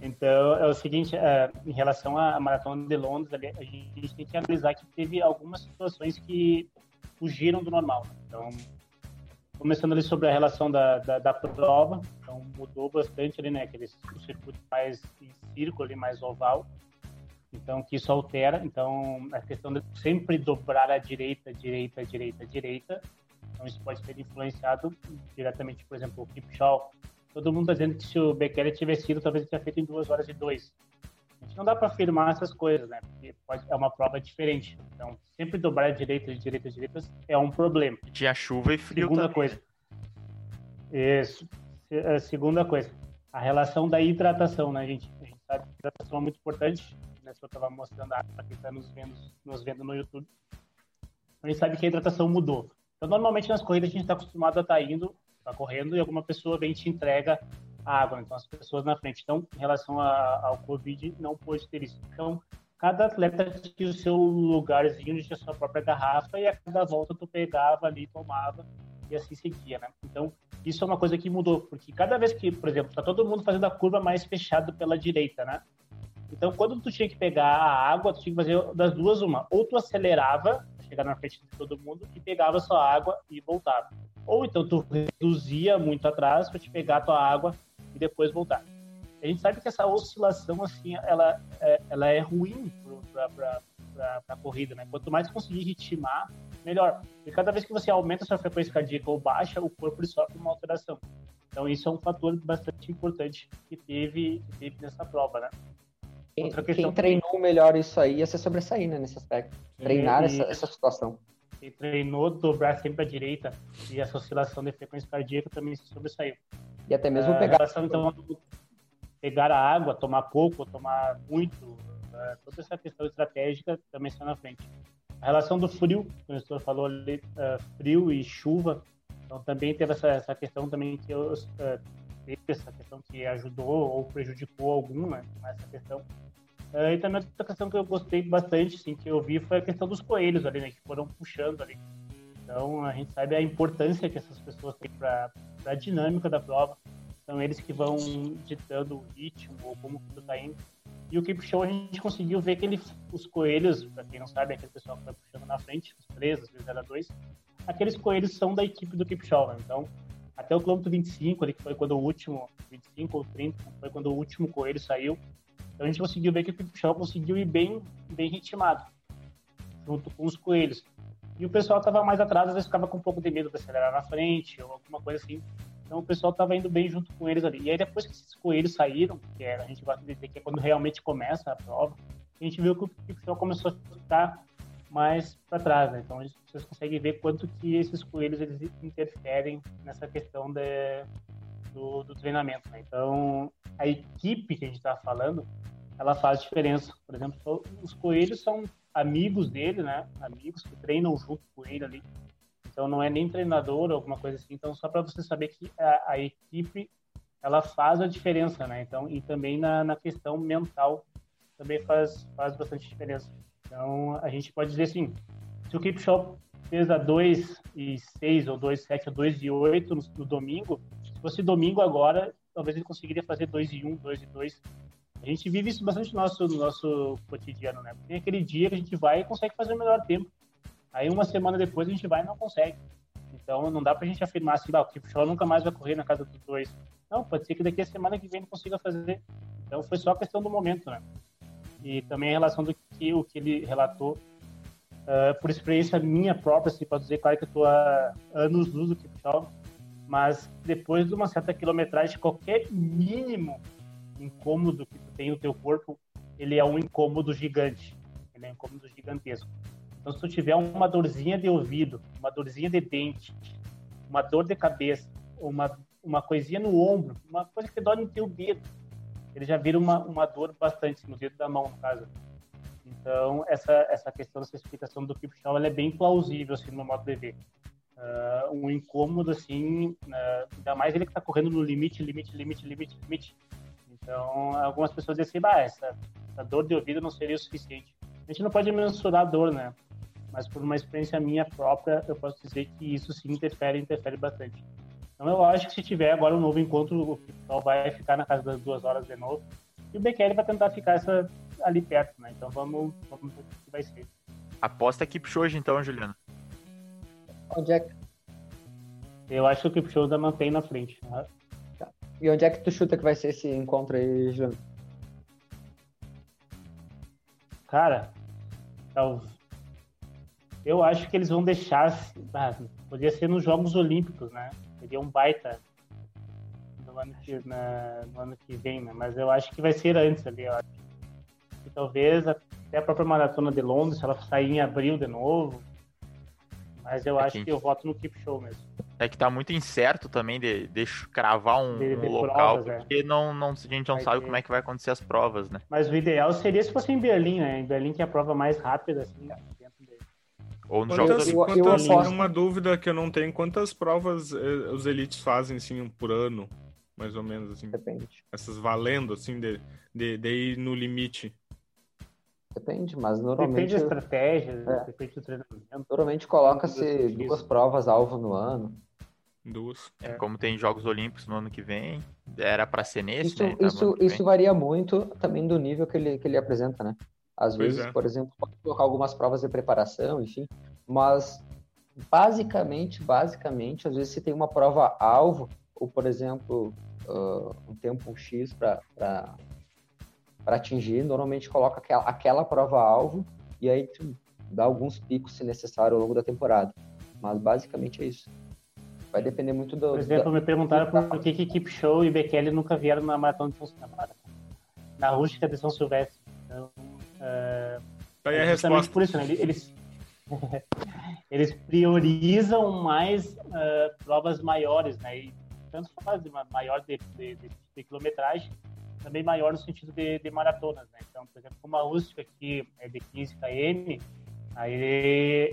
Então, é o seguinte, é, em relação à Maratona de Londres, a gente tem que analisar que teve algumas situações que fugiram do normal. Então, começando ali sobre a relação da, da, da prova, então mudou bastante ali, né, aquele circuito mais em círculo ali, mais oval, então que isso altera, então a questão de sempre dobrar a direita, direita, direita, direita, então isso pode ter influenciado diretamente, por exemplo, o Kipchoge, todo mundo está dizendo que se o Bekele tivesse ido, talvez ele tinha feito em duas horas e dois. A gente não dá para afirmar essas coisas, né? Porque pode, é uma prova diferente. Então, sempre dobrar direita, de direita, é um problema. Tinha chuva e frio Segunda também. coisa. Isso. A segunda coisa, a relação da hidratação, né, gente? A gente sabe que a hidratação é muito importante. Né? eu estava mostrando a para quem está nos vendo, nos vendo no YouTube. A gente sabe que a hidratação mudou. Então, normalmente nas corridas a gente está acostumado a estar tá indo está correndo e alguma pessoa vem e te entrega a água. Então, as pessoas na frente. Então, em relação a, ao Covid, não pôde ter isso. Então, cada atleta tinha o seu lugarzinho, tinha a sua própria garrafa e a cada volta tu pegava ali, tomava e assim seguia, né? Então, isso é uma coisa que mudou, porque cada vez que, por exemplo, tá todo mundo fazendo a curva mais fechada pela direita, né? Então, quando tu tinha que pegar a água, tu tinha que fazer das duas uma. Ou tu acelerava, chegar na frente de todo mundo, e pegava sua água e voltava. Ou então tu reduzia muito atrás para te pegar tua água e depois voltar. A gente sabe que essa oscilação, assim, ela, é, ela é ruim para a corrida, né? Quanto mais conseguir ritmar, melhor. E cada vez que você aumenta a sua frequência cardíaca ou baixa, o corpo sofre uma alteração. Então, isso é um fator bastante importante que teve, que teve nessa prova, né? Quem, quem treinou melhor isso aí ia se sobressair, né, nesse aspecto. Treinar e, essa, essa situação e treinou dobrar sempre à direita e essa oscilação de frequência cardíaca também se sobressaiu. E até mesmo uh, pegar... Relação, então, pegar a água, tomar pouco, tomar muito, uh, toda essa questão estratégica também está na frente. A relação do frio, o professor falou ali, uh, frio e chuva, então também teve essa, essa questão também que eu, teve essa questão que ajudou ou prejudicou alguma nessa questão Uh, e também outra questão que eu gostei bastante, assim, que eu vi foi a questão dos coelhos ali, né, que foram puxando ali. Então a gente sabe a importância que essas pessoas têm para a dinâmica da prova. São eles que vão ditando o ritmo ou como tudo está indo. E o Keep Show a gente conseguiu ver que ele, os coelhos, para quem não sabe, aquele pessoal que vai puxando na frente, os três, vezes era dois, aqueles coelhos são da equipe do Keep Show. Né? Então, até o quilômetro 25, ali, que foi quando o último, 25 ou 30, foi quando o último coelho saiu, então a gente conseguiu ver que o Kipchoge conseguiu ir bem, bem ritmado, junto com os coelhos. E o pessoal estava mais atrás, às vezes ficava com um pouco de medo de acelerar na frente, ou alguma coisa assim. Então o pessoal estava indo bem junto com eles ali. E aí depois que esses coelhos saíram, que é, a gente gosta de dizer que é quando realmente começa a prova, a gente viu que o Kipchoge começou a ficar mais para trás, né? Então vocês conseguem ver quanto que esses coelhos eles interferem nessa questão de, do, do treinamento. Né? Então a equipe que a gente está falando, ela faz diferença. Por exemplo, os coelhos são amigos dele, né? Amigos que treinam junto com ele ali. Então não é nem treinador ou alguma coisa assim. Então só para você saber que a, a, equipe ela faz a diferença, né? Então e também na, na questão mental também faz faz bastante diferença. Então a gente pode dizer assim, se o Keep Shop fez a 2 e 6 ou 2 7 ou 2 e 8 no, no domingo, se fosse domingo agora, talvez ele conseguiria fazer 2 e 1, 2 e 2 a gente vive isso bastante no nosso, no nosso cotidiano, né? Tem aquele dia que a gente vai e consegue fazer o melhor tempo. Aí uma semana depois a gente vai e não consegue. Então não dá pra gente afirmar assim, ah, o Kipchoge nunca mais vai correr na casa dos dois. Não, pode ser que daqui a semana que vem ele consiga fazer. Então foi só questão do momento, né? E também em relação do que o que ele relatou uh, por experiência minha própria, assim, pode dizer, claro que eu estou há anos luz do Kipchoge, mas depois de uma certa quilometragem, qualquer mínimo incômodo que tu tem no teu corpo, ele é um incômodo gigante, ele é um incômodo gigantesco. Então, se tu tiver uma dorzinha de ouvido, uma dorzinha de dente, uma dor de cabeça, uma, uma coisinha no ombro, uma coisa que dói no teu dedo, ele já vira uma, uma dor bastante, no dedo da mão, no caso. Então, essa, essa questão, essa explicação do Kipchoge, ela é bem plausível, assim, no modo de ver. Uh, um incômodo, assim, uh, ainda mais ele que está correndo no limite, limite, limite, limite, limite. Então, algumas pessoas dizem assim, essa, essa dor de ouvido não seria o suficiente. A gente não pode mensurar a dor, né? Mas por uma experiência minha própria, eu posso dizer que isso sim interfere, interfere bastante. Então, eu acho que se tiver agora um novo encontro, o pessoal vai ficar na casa das duas horas de novo. E o Bekele vai tentar ficar essa, ali perto, né? Então, vamos, vamos ver o que vai ser. Aposta Kipchoge, então, Juliano. Onde é que... Eu acho que o Kipchoge ainda mantém na frente. Né? Tá. E onde é que tu chuta que vai ser esse encontro aí, Juliano? Cara, eu acho que eles vão deixar. Ah, podia ser nos Jogos Olímpicos, né? Seria um baita no ano que, na, no ano que vem, né? Mas eu acho que vai ser antes ali, eu acho. E talvez até a própria maratona de Londres, se ela sair em abril de novo, mas eu é acho que, que eu voto no Keep Show mesmo. É que tá muito incerto também de, de cravar um, de, de um local, provas, é. porque é. não, não, a gente não vai sabe ter. como é que vai acontecer as provas, né? Mas o ideal seria se fosse em Berlim, né? Em Berlim que é a prova mais rápida, assim, dentro dele. Ou nos quantas, Jogos quantas, quantas, Uma dúvida que eu não tenho, quantas provas eh, os elites fazem, assim, por ano? Mais ou menos, assim? Depende. Essas valendo, assim, de, de, de ir no limite. Depende, mas normalmente. Depende da estratégia, é. depende do treinamento. Normalmente coloca-se duas provas-alvo no ano. Duas. É, como tem Jogos Olímpicos no ano que vem, era para ser nesse, isso, né? Isso, isso varia muito também do nível que ele, que ele apresenta, né? Às pois vezes, é. por exemplo, pode colocar algumas provas de preparação, enfim, mas basicamente, basicamente, às vezes se tem uma prova alvo, ou por exemplo, uh, um tempo X para para atingir, normalmente coloca aquela, aquela prova-alvo e aí tu dá alguns picos, se necessário, ao longo da temporada. Mas basicamente é isso. Vai depender muito do. Por exemplo, da... me perguntaram por que, que Keep Show e Bekele nunca vieram na maratona de São Silvestre. Na rústica de São Silvestre. Então, uh, aí a é resposta. por isso, né? Eles, eles priorizam mais uh, provas maiores, né? E tanto faz maior de, de, de, de quilometragem, também maior no sentido de, de maratonas, né? Então, por exemplo, como a rústica aqui é de 15 km, aí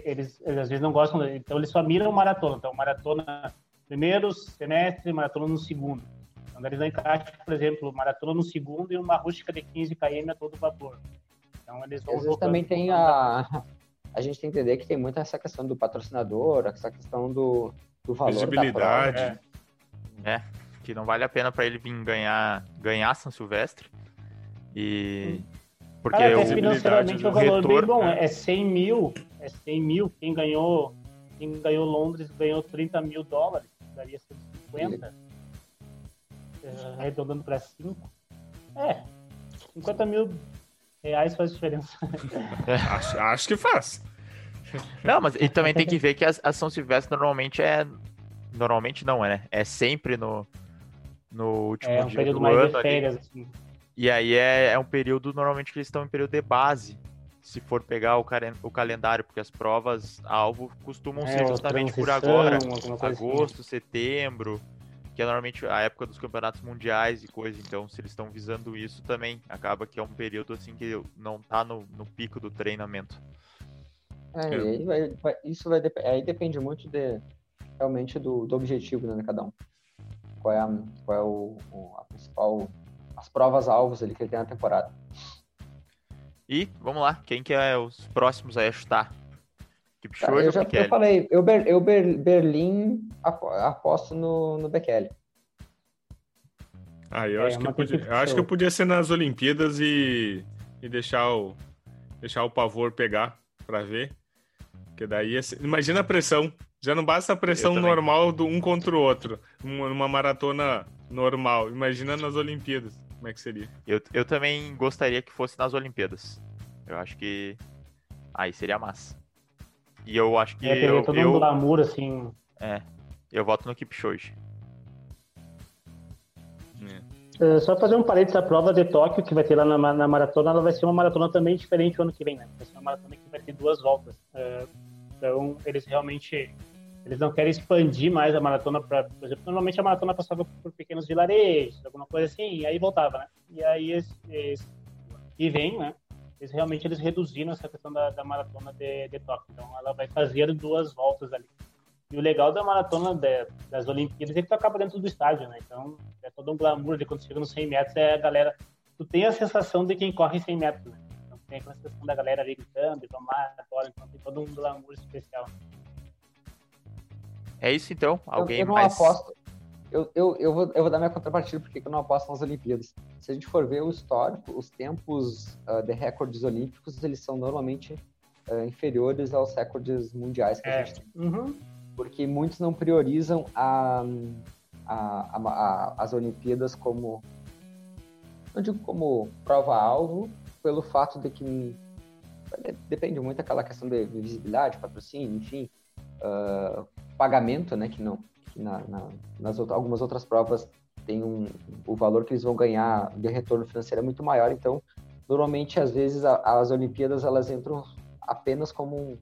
eles, eles, às vezes não gostam, então eles só miram maratona. Então, maratona primeiro semestre, maratona no segundo. Então, eles não encaixam, por exemplo, maratona no segundo e uma rústica de 15 km a todo vapor. Então, eles vão Às vezes também tem a... A gente tem que entender que tem muito essa questão do patrocinador, essa questão do, do valor Visibilidade. da prova. É. é que não vale a pena para ele vir ganhar, ganhar São Silvestre. E. Porque Cara, o, financeiramente o valor retorno, bem bom. É. é 100 mil. É 100 mil. Quem ganhou, quem ganhou Londres ganhou 30 mil dólares. Daria 150. É, arredondando para 5. É. 50 mil reais faz diferença. acho, acho que faz. Não, mas e também tem que ver que a, a São Silvestre normalmente é. Normalmente não, é, né? É sempre no, no último é, um dia período do mais ano. De férias, assim. E aí é, é um período, normalmente, que eles estão em período de base, se for pegar o, o calendário, porque as provas alvo costumam é, ser justamente por agora, assim. agosto, assim. setembro, que é normalmente a época dos campeonatos mundiais e coisa. Então, se eles estão visando isso também, acaba que é um período assim que não tá no, no pico do treinamento. É, aí vai, vai, isso vai aí depende muito de realmente do, do objetivo né, de cada um qual é, a, qual é o, o, a principal, as provas alvos ali que ele tem na temporada. E vamos lá, quem que é os próximos a chutar? Tá, eu já eu falei, eu, eu Berlim aposto no, no Bekele. Ah, eu, é, acho que eu, podia, eu acho que eu podia ser nas Olimpíadas e, e deixar, o, deixar o pavor pegar para ver. Porque daí, imagina a pressão. Já não basta a pressão normal do um contra o outro, numa maratona normal. Imagina nas Olimpíadas, como é que seria? Eu, eu também gostaria que fosse nas Olimpíadas. Eu acho que aí seria massa. E eu acho que. É, eu, todo eu, um glamour, assim. É. Eu voto no Kipchoge. Uh, só fazer um parênteses, a prova de Tóquio que vai ter lá na, na, maratona, ela vai ser uma maratona também diferente o ano que vem, né? Vai ser uma maratona que vai ter duas voltas. Uh, então, eles realmente eles não querem expandir mais a maratona para, por exemplo, normalmente a maratona passava por pequenos vilarejos, alguma coisa assim, e aí voltava, né? E aí esse, esse e vem, né? Eles realmente eles reduziram essa questão da, da maratona de, de Tóquio. Então, ela vai fazer duas voltas ali. E o legal da maratona de, das Olimpíadas é que tu acaba dentro do estádio, né? Então, é todo um glamour de quando chega nos 100 metros, é a galera... Tu tem a sensação de quem corre 100 metros, né? Então, tem aquela sensação da galera ali gritando, e vamos agora, então tem todo um glamour especial. É isso, então? Alguém eu, eu não mais... aposto... Eu, eu, eu, vou, eu vou dar minha contrapartida porque eu não aposto nas Olimpíadas. Se a gente for ver o histórico, os tempos uh, de recordes olímpicos, eles são normalmente uh, inferiores aos recordes mundiais que é. a gente tem. Uhum porque muitos não priorizam a, a, a, as Olimpíadas como, não digo como prova-alvo, pelo fato de que depende muito daquela questão de visibilidade, patrocínio, enfim, uh, pagamento, né, que não, que na, na, nas outras, algumas outras provas tem um, o valor que eles vão ganhar de retorno financeiro é muito maior, então normalmente às vezes a, as Olimpíadas elas entram apenas como um,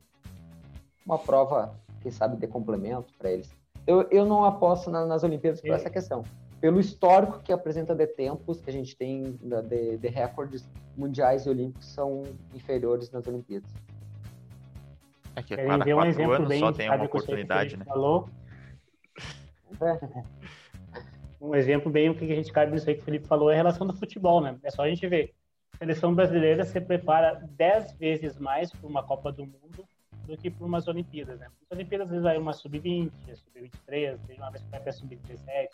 uma prova quem sabe, de complemento para eles. Eu, eu não aposto na, nas Olimpíadas por essa questão. Pelo histórico que apresenta de tempos que a gente tem de, de recordes mundiais e olímpicos são inferiores nas Olimpíadas. É que a cada um exemplo anos bem, só tem uma oportunidade, né? Falou. É. um exemplo bem o que a gente cabe nisso aí que o Felipe falou é a relação do futebol, né? É só a gente ver. A seleção brasileira se prepara dez vezes mais para uma Copa do Mundo do que para umas Olimpíadas, né? As Olimpíadas, às vezes, vai uma sub-20, sub-23, tem uma vez que vai até sub-17.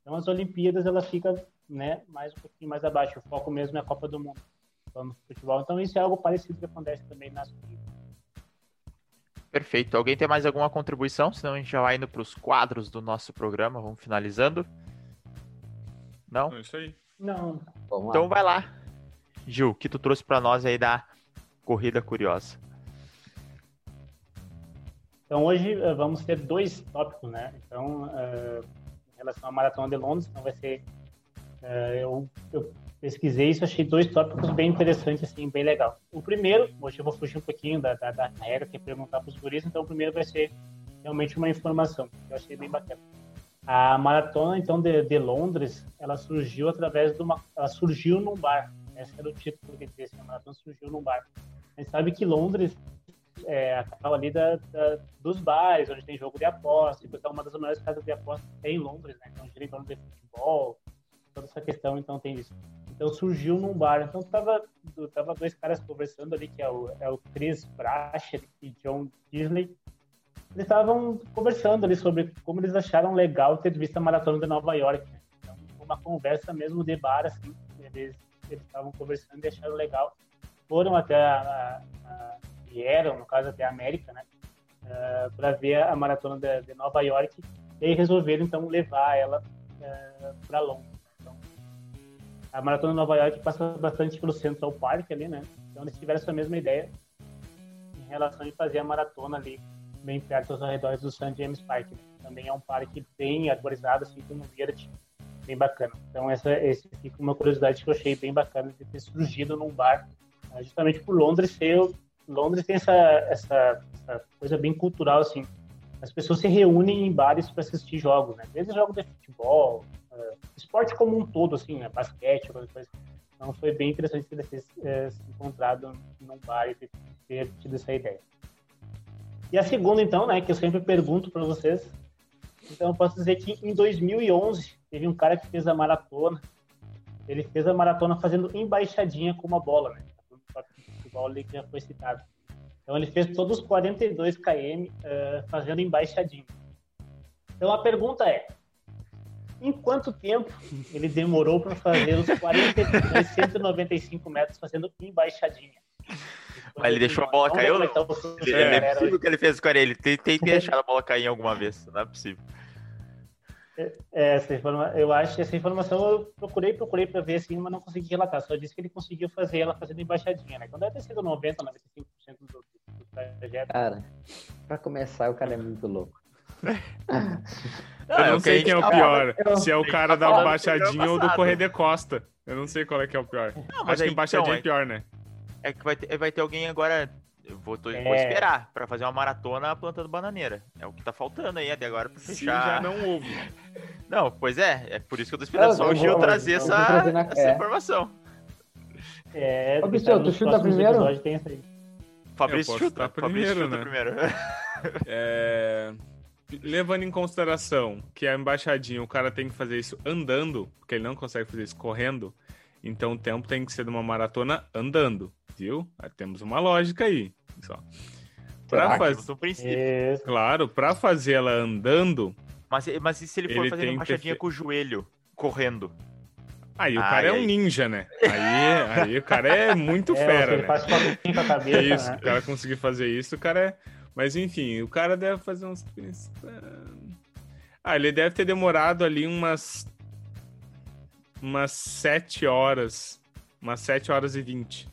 Então, as Olimpíadas, ela fica né, mais um pouquinho mais abaixo. O foco mesmo é a Copa do Mundo, no futebol. Então, isso é algo parecido que acontece também nas Olimpíadas. Perfeito. Alguém tem mais alguma contribuição? Senão a gente já vai indo para os quadros do nosso programa. Vamos finalizando. Não? É isso aí. Não. Então vai lá. Gil, o que tu trouxe para nós aí da Corrida Curiosa? Então, hoje uh, vamos ter dois tópicos, né? Então, uh, em relação à Maratona de Londres, então vai ser... Uh, eu, eu, pesquisei isso, achei dois tópicos bem interessantes, assim, bem legal. O primeiro, hoje eu vou fugir um pouquinho da, da, da regra, que é perguntar para os guris, então o primeiro vai ser realmente uma informação, que eu achei bem bacana. A Maratona, então, de, de Londres, ela surgiu através de uma... Ela surgiu num bar. Esse era o título que disse, a Maratona surgiu num bar. A gente sabe que Londres é, a capital ali da, da, dos bares, onde tem jogo de aposta, e é uma das maiores casas de aposta que tem em Londres, né? Então, gira em torno de futebol, toda essa questão, então tem isso. Então surgiu num bar, então tava, tava dois caras conversando ali, que é o, é o Chris Brasher e John Disley, eles estavam conversando ali sobre como eles acharam legal ter visto a maratona de Nova York. Então, uma conversa mesmo de bar, assim, eles estavam conversando e acharam legal. Foram até a, a, vieram, no caso até a América, né, uh, eh, para ver a maratona de, de, Nova York e resolveram então levar ela uh, eh, para Londres. A maratona de Nova York passa bastante pelo Central Park ali, né? Então eles tiveram essa mesma ideia em relação a fazer a maratona ali bem perto aos arredores do St. James Park. Né? Também é um parque bem arborizado, assim como um verde, bem bacana. Então essa esse fica uma curiosidade que eu achei bem bacana de ter surgido num bar, eh, justamente por Londres ser Londres tem essa, essa, essa, coisa bem cultural, assim. As pessoas se reúnem em bares para assistir jogos, né? Desde jogos de futebol, uh, esporte como um todo, assim, né? Basquete, coisa coisa. Então foi bem interessante ter é, se encontrado num bar e ter, ter tido essa ideia. E a segunda, então, né, que eu sempre pergunto para vocês, então eu posso dizer que em 2011 teve um cara que fez a maratona. Ele fez a maratona fazendo embaixadinha com uma bola, né? futebol ali que já foi citado. Então ele fez todos os 42 km uh, fazendo embaixadinho. Então a pergunta é: em quanto tempo ele demorou para fazer os 42, 195 metros fazendo embaixadinha? Mas ele deixou a bola cair ou não? É, é possível que ele fez com ele. Tem, tem que deixar a bola cair alguma vez. Não é possível. É, essa informa... Eu acho que essa informação eu procurei, procurei para ver assim, mas não consegui relatar. Só disse que ele conseguiu fazer ela fazendo embaixadinha, né? Quando deve ter sido 90, 95% do, do trajeto. Cara, pra começar, o cara é muito louco. Não, eu não sei quem é o tá pior. Eu... Se é o cara da baixadinha ou do correr de costa. Eu não sei qual é que é o pior. Não, Acho aí, que baixadinha então, é pior, né? É que vai ter, vai ter alguém agora. Eu vou, tô, é... vou esperar pra fazer uma maratona plantando bananeira. É o que tá faltando aí até agora pra fechar. Sim, já não houve. Não, pois é. É por isso que eu tô esperando só o Gil trazer essa, essa é. informação. É, Ô, tu chuta primeiro? Fabrício chuta. Primeiro, Fabrício chuta né? primeiro. é levando em consideração que a embaixadinha o cara tem que fazer isso andando, porque ele não consegue fazer isso correndo, então o tempo tem que ser de uma maratona andando, viu? Aí temos uma lógica aí. Só. Pra fazer... Claro, para fazer ela andando. Mas, mas e se ele for ele fazer embaixadinha ter... com o joelho, correndo? Aí o cara é um ninja, né? Aí, aí o cara é muito é, fera, ele né? Faz com a cabeça, é isso, né? o cara conseguir fazer isso, o cara é mas enfim, o cara deve fazer uns. Ah, ele deve ter demorado ali umas. Umas 7 horas. Umas 7 horas e 20.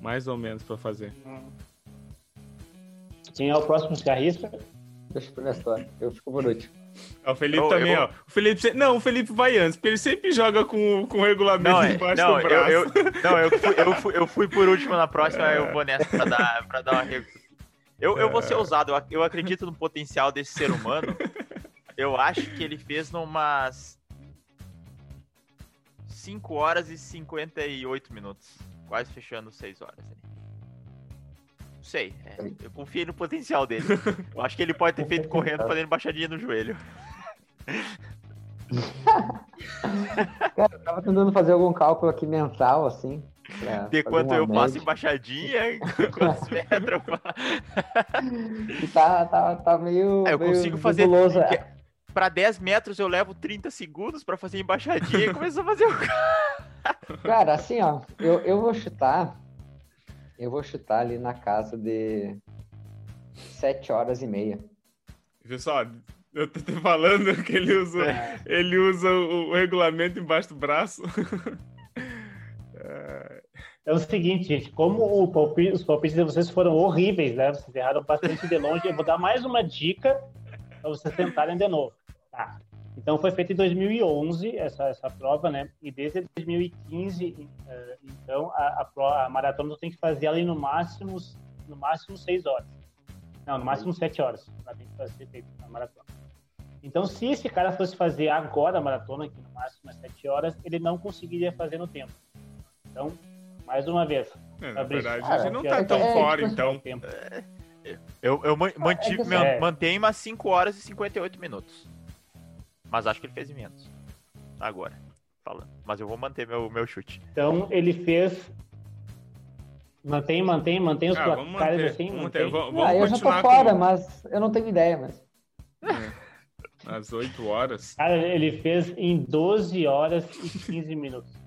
Mais ou menos pra fazer. Quem é o próximo cigarrista? Deixa eu história. Eu fico por último. É, o Felipe também, eu... ó. O Felipe, não, o Felipe vai antes, porque ele sempre joga com, com o regulamento não, é, embaixo não, do braço. Eu, eu, não, eu fui, eu, fui, eu fui por último na próxima, é. eu vou nessa pra dar, pra dar uma eu, eu vou ser ousado, eu, acredito no potencial desse ser humano. Eu acho que ele fez numas 5 horas e 58 minutos. Quase fechando 6 horas ali. Não sei, é, eu confio no potencial dele. Eu acho que ele pode ter feito correndo fazendo baixadinha no joelho. Cara, eu tava tentando fazer algum cálculo aqui mental, assim. De quanto eu média. passo embaixadinha, quantos metros tá, tá, tá meio. É, eu meio consigo fazer. É. Para 10 metros eu levo 30 segundos para fazer embaixadinha e começo a fazer o. Cara, assim, ó, eu, eu vou chutar. Eu vou chutar ali na casa de 7 horas e meia. Pessoal, eu tô te falando que ele usa, é. ele usa o regulamento embaixo do braço. É o seguinte, gente, como palpite, os palpites de vocês foram horríveis, né? Vocês erraram bastante de longe. Eu vou dar mais uma dica para vocês tentarem de novo. Tá. Então, foi feita em 2011 essa, essa prova, né? E desde 2015, eh, então, a, a, a maratona tem que fazer ali no máximo, no máximo seis horas. Não, no máximo sete horas. Ela tem que fazer a maratona. Então, se esse cara fosse fazer agora a maratona, que no máximo é sete horas, ele não conseguiria fazer no tempo. Então, mais uma vez. É, na verdade, a gente não tá tão é, fora, tipo assim, então. É, eu, eu mantive, é, mantenho umas 5 horas e 58 minutos. Mas acho que ele fez menos. Agora, falando. Mas eu vou manter meu, meu chute. Então, ele fez. Mantém, mantém, mantém os ah, placares assim. Vamos, manter, vamos, ah, eu já tô fora, com... mas eu não tenho ideia, mas. É. Às 8 horas. Cara, ele fez em 12 horas e 15 minutos.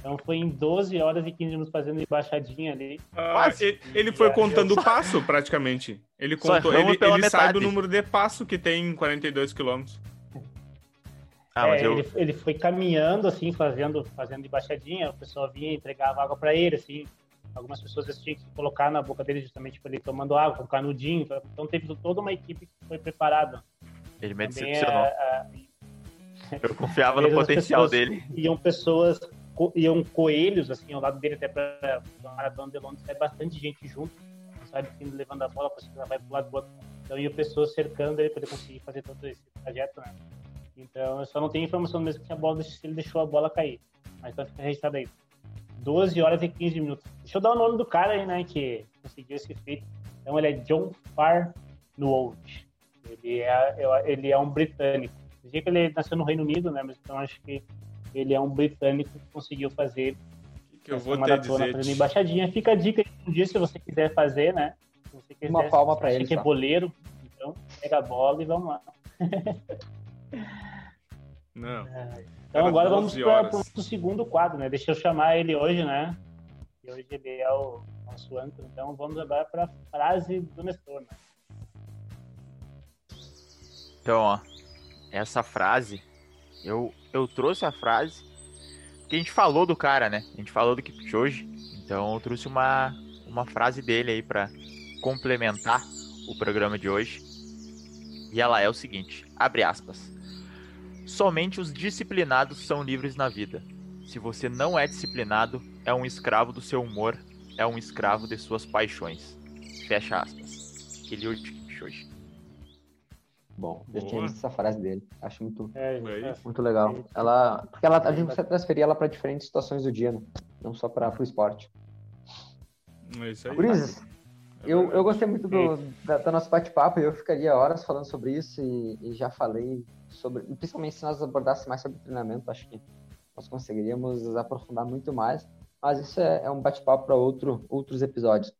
Então foi em 12 horas e 15 minutos fazendo embaixadinha ali. Ah, ele, ele, foi contando o passo, praticamente. Ele contou, ele, ele sabe o número de passo que tem em 42 quilômetros. Ah, é, eu... ele, ele, foi caminhando, assim, fazendo, fazendo embaixadinha, o pessoal vinha e entregava água para ele, assim. Algumas pessoas tinham que colocar na boca dele justamente para ele tomando água, com canudinho. Então teve toda uma equipe que foi preparada. Ele me decepcionou. É, é... Eu confiava no potencial dele. Iam pessoas iam coelhos, assim, ao lado dele, até para o maratona de Londres, sai bastante gente junto, sabe, assim, levando a bola, para vai pro lado do outro. Então, iam pessoas cercando ele para ele conseguir fazer todo esse trajeto, né? Então, eu só não tenho informação mesmo que a bola, se ele deixou a bola cair. Mas então fica registrado aí. 12 horas e 15 minutos. Deixa eu dar o nome do cara aí, né, que conseguiu esse feito. Então, ele é John Farnwold. Ele é, ele é um britânico. Dizia que ele nasceu no Reino Unido, né, mas então acho que ele é um britânico que conseguiu fazer que eu vou maratona dizer, fazendo embaixadinha. Fica a dica um dia se você quiser fazer, né? Se você quiser, Uma palma para ele. que é boleiro, então pega a bola e vamos lá. Não. É. Então agora vamos para o segundo quadro, né? Deixa eu chamar ele hoje, né? E hoje ele é o nosso âncora, então vamos agora para a frase do Nestor, né? Então, ó, essa frase eu, eu trouxe a frase que a gente falou do cara, né? A gente falou do Kipchoge. Então eu trouxe uma, uma frase dele aí pra, complementar o programa de hoje. E ela é o seguinte: abre aspas. Somente os disciplinados são livres na vida. Se você não é disciplinado, é um escravo do seu humor, é um escravo de suas paixões. Fecha aspas. Eliud Kipchoge. Bom, eu tinha visto essa frase dele. Acho muito, é, é. muito legal. Ela, porque ela, a gente precisa transferir ela para diferentes situações do dia, né? não só para o esporte. É isso aí. Urizes, eu, eu gostei muito do, da, do nosso bate-papo e eu ficaria horas falando sobre isso e, e, já falei sobre, principalmente se nós abordássemos mais sobre treinamento, acho que nós conseguiríamos aprofundar muito mais, mas isso é, é um bate-papo para outro, outros episódios.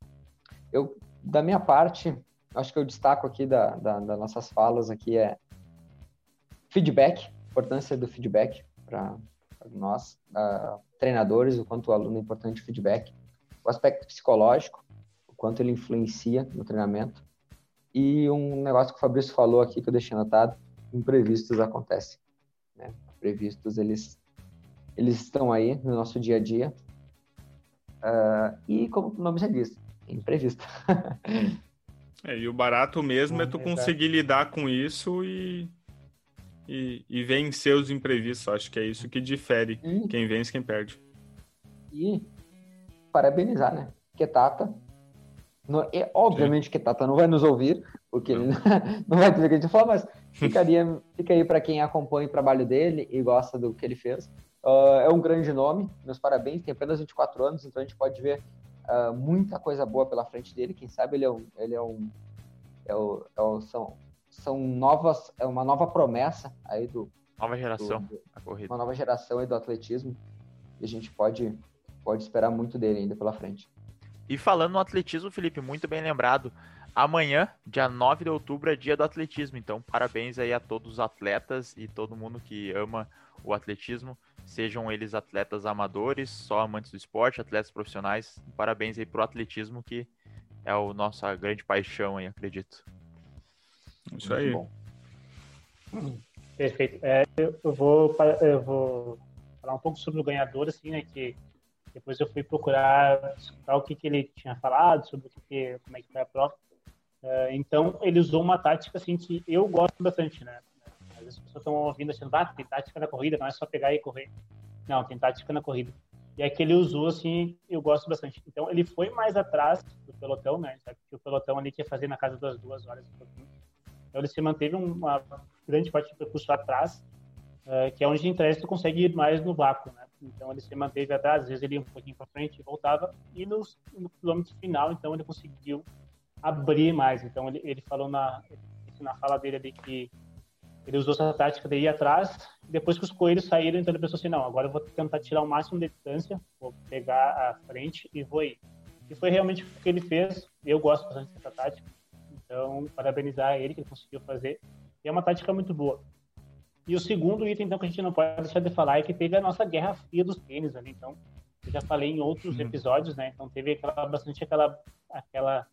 Eu, da minha parte, acho que eu destaco aqui da, da, das nossas falas aqui é feedback, importância do feedback para nós, uh, treinadores, o quanto o aluno é importante o feedback, o aspecto psicológico, o quanto ele influencia no treinamento, e um negócio que o Fabrício falou aqui que eu deixei anotado, imprevistos acontecem. Né? Imprevistos, eles, eles estão aí no nosso dia a dia, uh, e como o nome já diz, imprevisto. É, e o barato mesmo é tu conseguir lidar com isso e, e, e vencer os imprevistos. Acho que é isso que difere e, quem vence quem perde. E parabenizar, né? Ketata. No, é, obviamente Sim. Ketata não vai nos ouvir, porque não. ele não vai ter o que a gente falar, mas ficaria, fica aí para quem acompanha o trabalho dele e gosta do que ele fez. Uh, é um grande nome, meus parabéns, tem apenas 24 anos, então a gente pode ver uh, muita coisa boa pela frente dele. Quem sabe ele é um, ele é um, é o, é o, são, são novas, é uma nova promessa aí do nova geração, do, corrida. Uma nova geração aí do atletismo e a gente pode pode esperar muito dele ainda pela frente. E falando no atletismo, Felipe, muito bem lembrado. Amanhã, dia 9 de outubro, é dia do atletismo. Então, parabéns aí a todos os atletas e todo mundo que ama o atletismo sejam eles atletas amadores, só amantes do esporte, atletas profissionais. Parabéns aí pro atletismo, que é a nossa grande paixão aí, acredito. Isso aí. Bom. Perfeito. É, eu, vou, eu vou falar um pouco sobre o ganhador, assim, né, que depois eu fui procurar escutar o que, que ele tinha falado, sobre o que, que como é que foi a prova. Uh, então, ele usou uma tática, assim, que eu gosto bastante, né? As pessoas estão ouvindo assim, ah, tem tática na corrida, não é só pegar e correr. Não, tem tática na corrida. E é que ele usou, assim, eu gosto bastante. Então, ele foi mais atrás do pelotão, né? Que o pelotão ali quer fazer na casa das duas horas. Então, ele se manteve uma grande parte do percurso atrás, uh, que é onde, em tese, tu consegue ir mais no vácuo, né? Então, ele se manteve atrás, às vezes ele ia um pouquinho para frente e voltava. E no, no quilômetro final, então, ele conseguiu abrir mais. Então, ele, ele falou na, na fala dele ali que ele usou essa tática de ir atrás. Depois que os coelhos saíram, então ele pensou assim: não, agora eu vou tentar tirar o máximo de distância, vou pegar a frente e vou ir. E foi realmente o que ele fez. Eu gosto bastante dessa tática. Então, parabenizar ele que ele conseguiu fazer. E é uma tática muito boa. E o segundo item, então, que a gente não pode deixar de falar é que teve a nossa guerra fria dos tênis ali. Então, eu já falei em outros uhum. episódios, né? Então, teve aquela, bastante aquela, aquela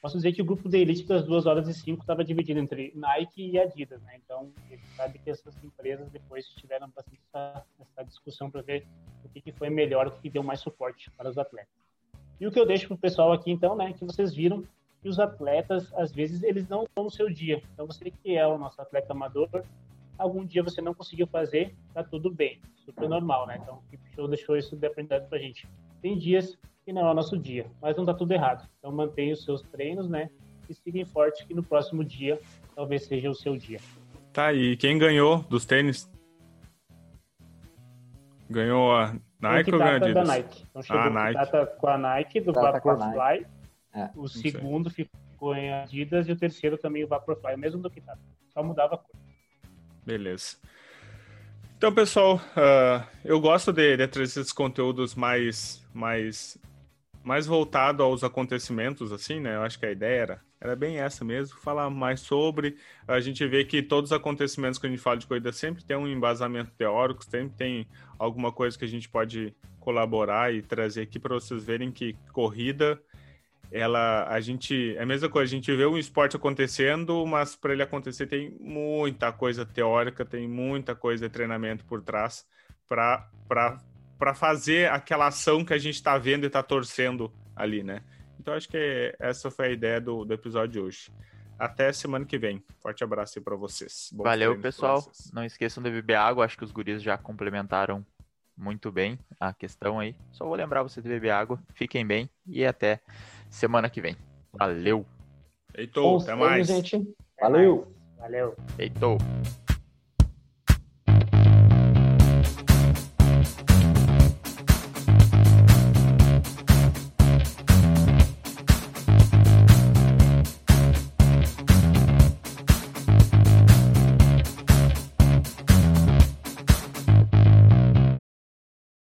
posso dizer que o grupo da elite das duas horas e cinco estava dividido entre Nike e Adidas, né? Então, ele sabe que essas empresas depois tiveram bastante essa, essa discussão para ver o que, que, foi melhor, o que, que, deu mais suporte para os atletas. E o que eu deixo para o pessoal aqui, então, né, que vocês viram que os atletas, às vezes, eles não estão no seu dia. Então, você que é o nosso atleta amador, algum dia você não conseguiu fazer, tá tudo bem, super normal, né? Então, o Show deixou isso de aprendizado para a gente. Tem dias que não é o nosso dia, mas não está tudo errado. Então mantenha os seus treinos, né? E sigam forte que no próximo dia talvez seja o seu dia. Tá, e quem ganhou dos tênis? Ganhou a Nike ou ganhou a Adidas? da Nike. Então chegou ah, Nike. com a Nike, do Vaporfly. É. O segundo ficou em Adidas e o terceiro também o Vaporfly, o mesmo do que tá. Só mudava a cor. Beleza. Então, pessoal, uh, eu gosto de, de trazer esses conteúdos mais, mais mais voltado aos acontecimentos, assim, né? Eu acho que a ideia era, era bem essa mesmo, falar mais sobre. A gente vê que todos os acontecimentos que a gente fala de corrida sempre tem um embasamento teórico, sempre tem alguma coisa que a gente pode colaborar e trazer aqui para vocês verem que corrida ela a gente é a mesma coisa a gente vê um esporte acontecendo mas para ele acontecer tem muita coisa teórica tem muita coisa de treinamento por trás para para fazer aquela ação que a gente está vendo e está torcendo ali, né? Então acho que essa foi a ideia do, do episódio de hoje. Até semana que vem. Forte abraço aí pra vocês. Bom Valeu, pessoal. Não esqueçam de beber água. Acho que os guris já complementaram muito bem a questão aí. Só vou lembrar você de beber água. Fiquem bem e até semana que vem. Valeu. Heitor, até mais. Gente. Valeu. Valeu. Heitor.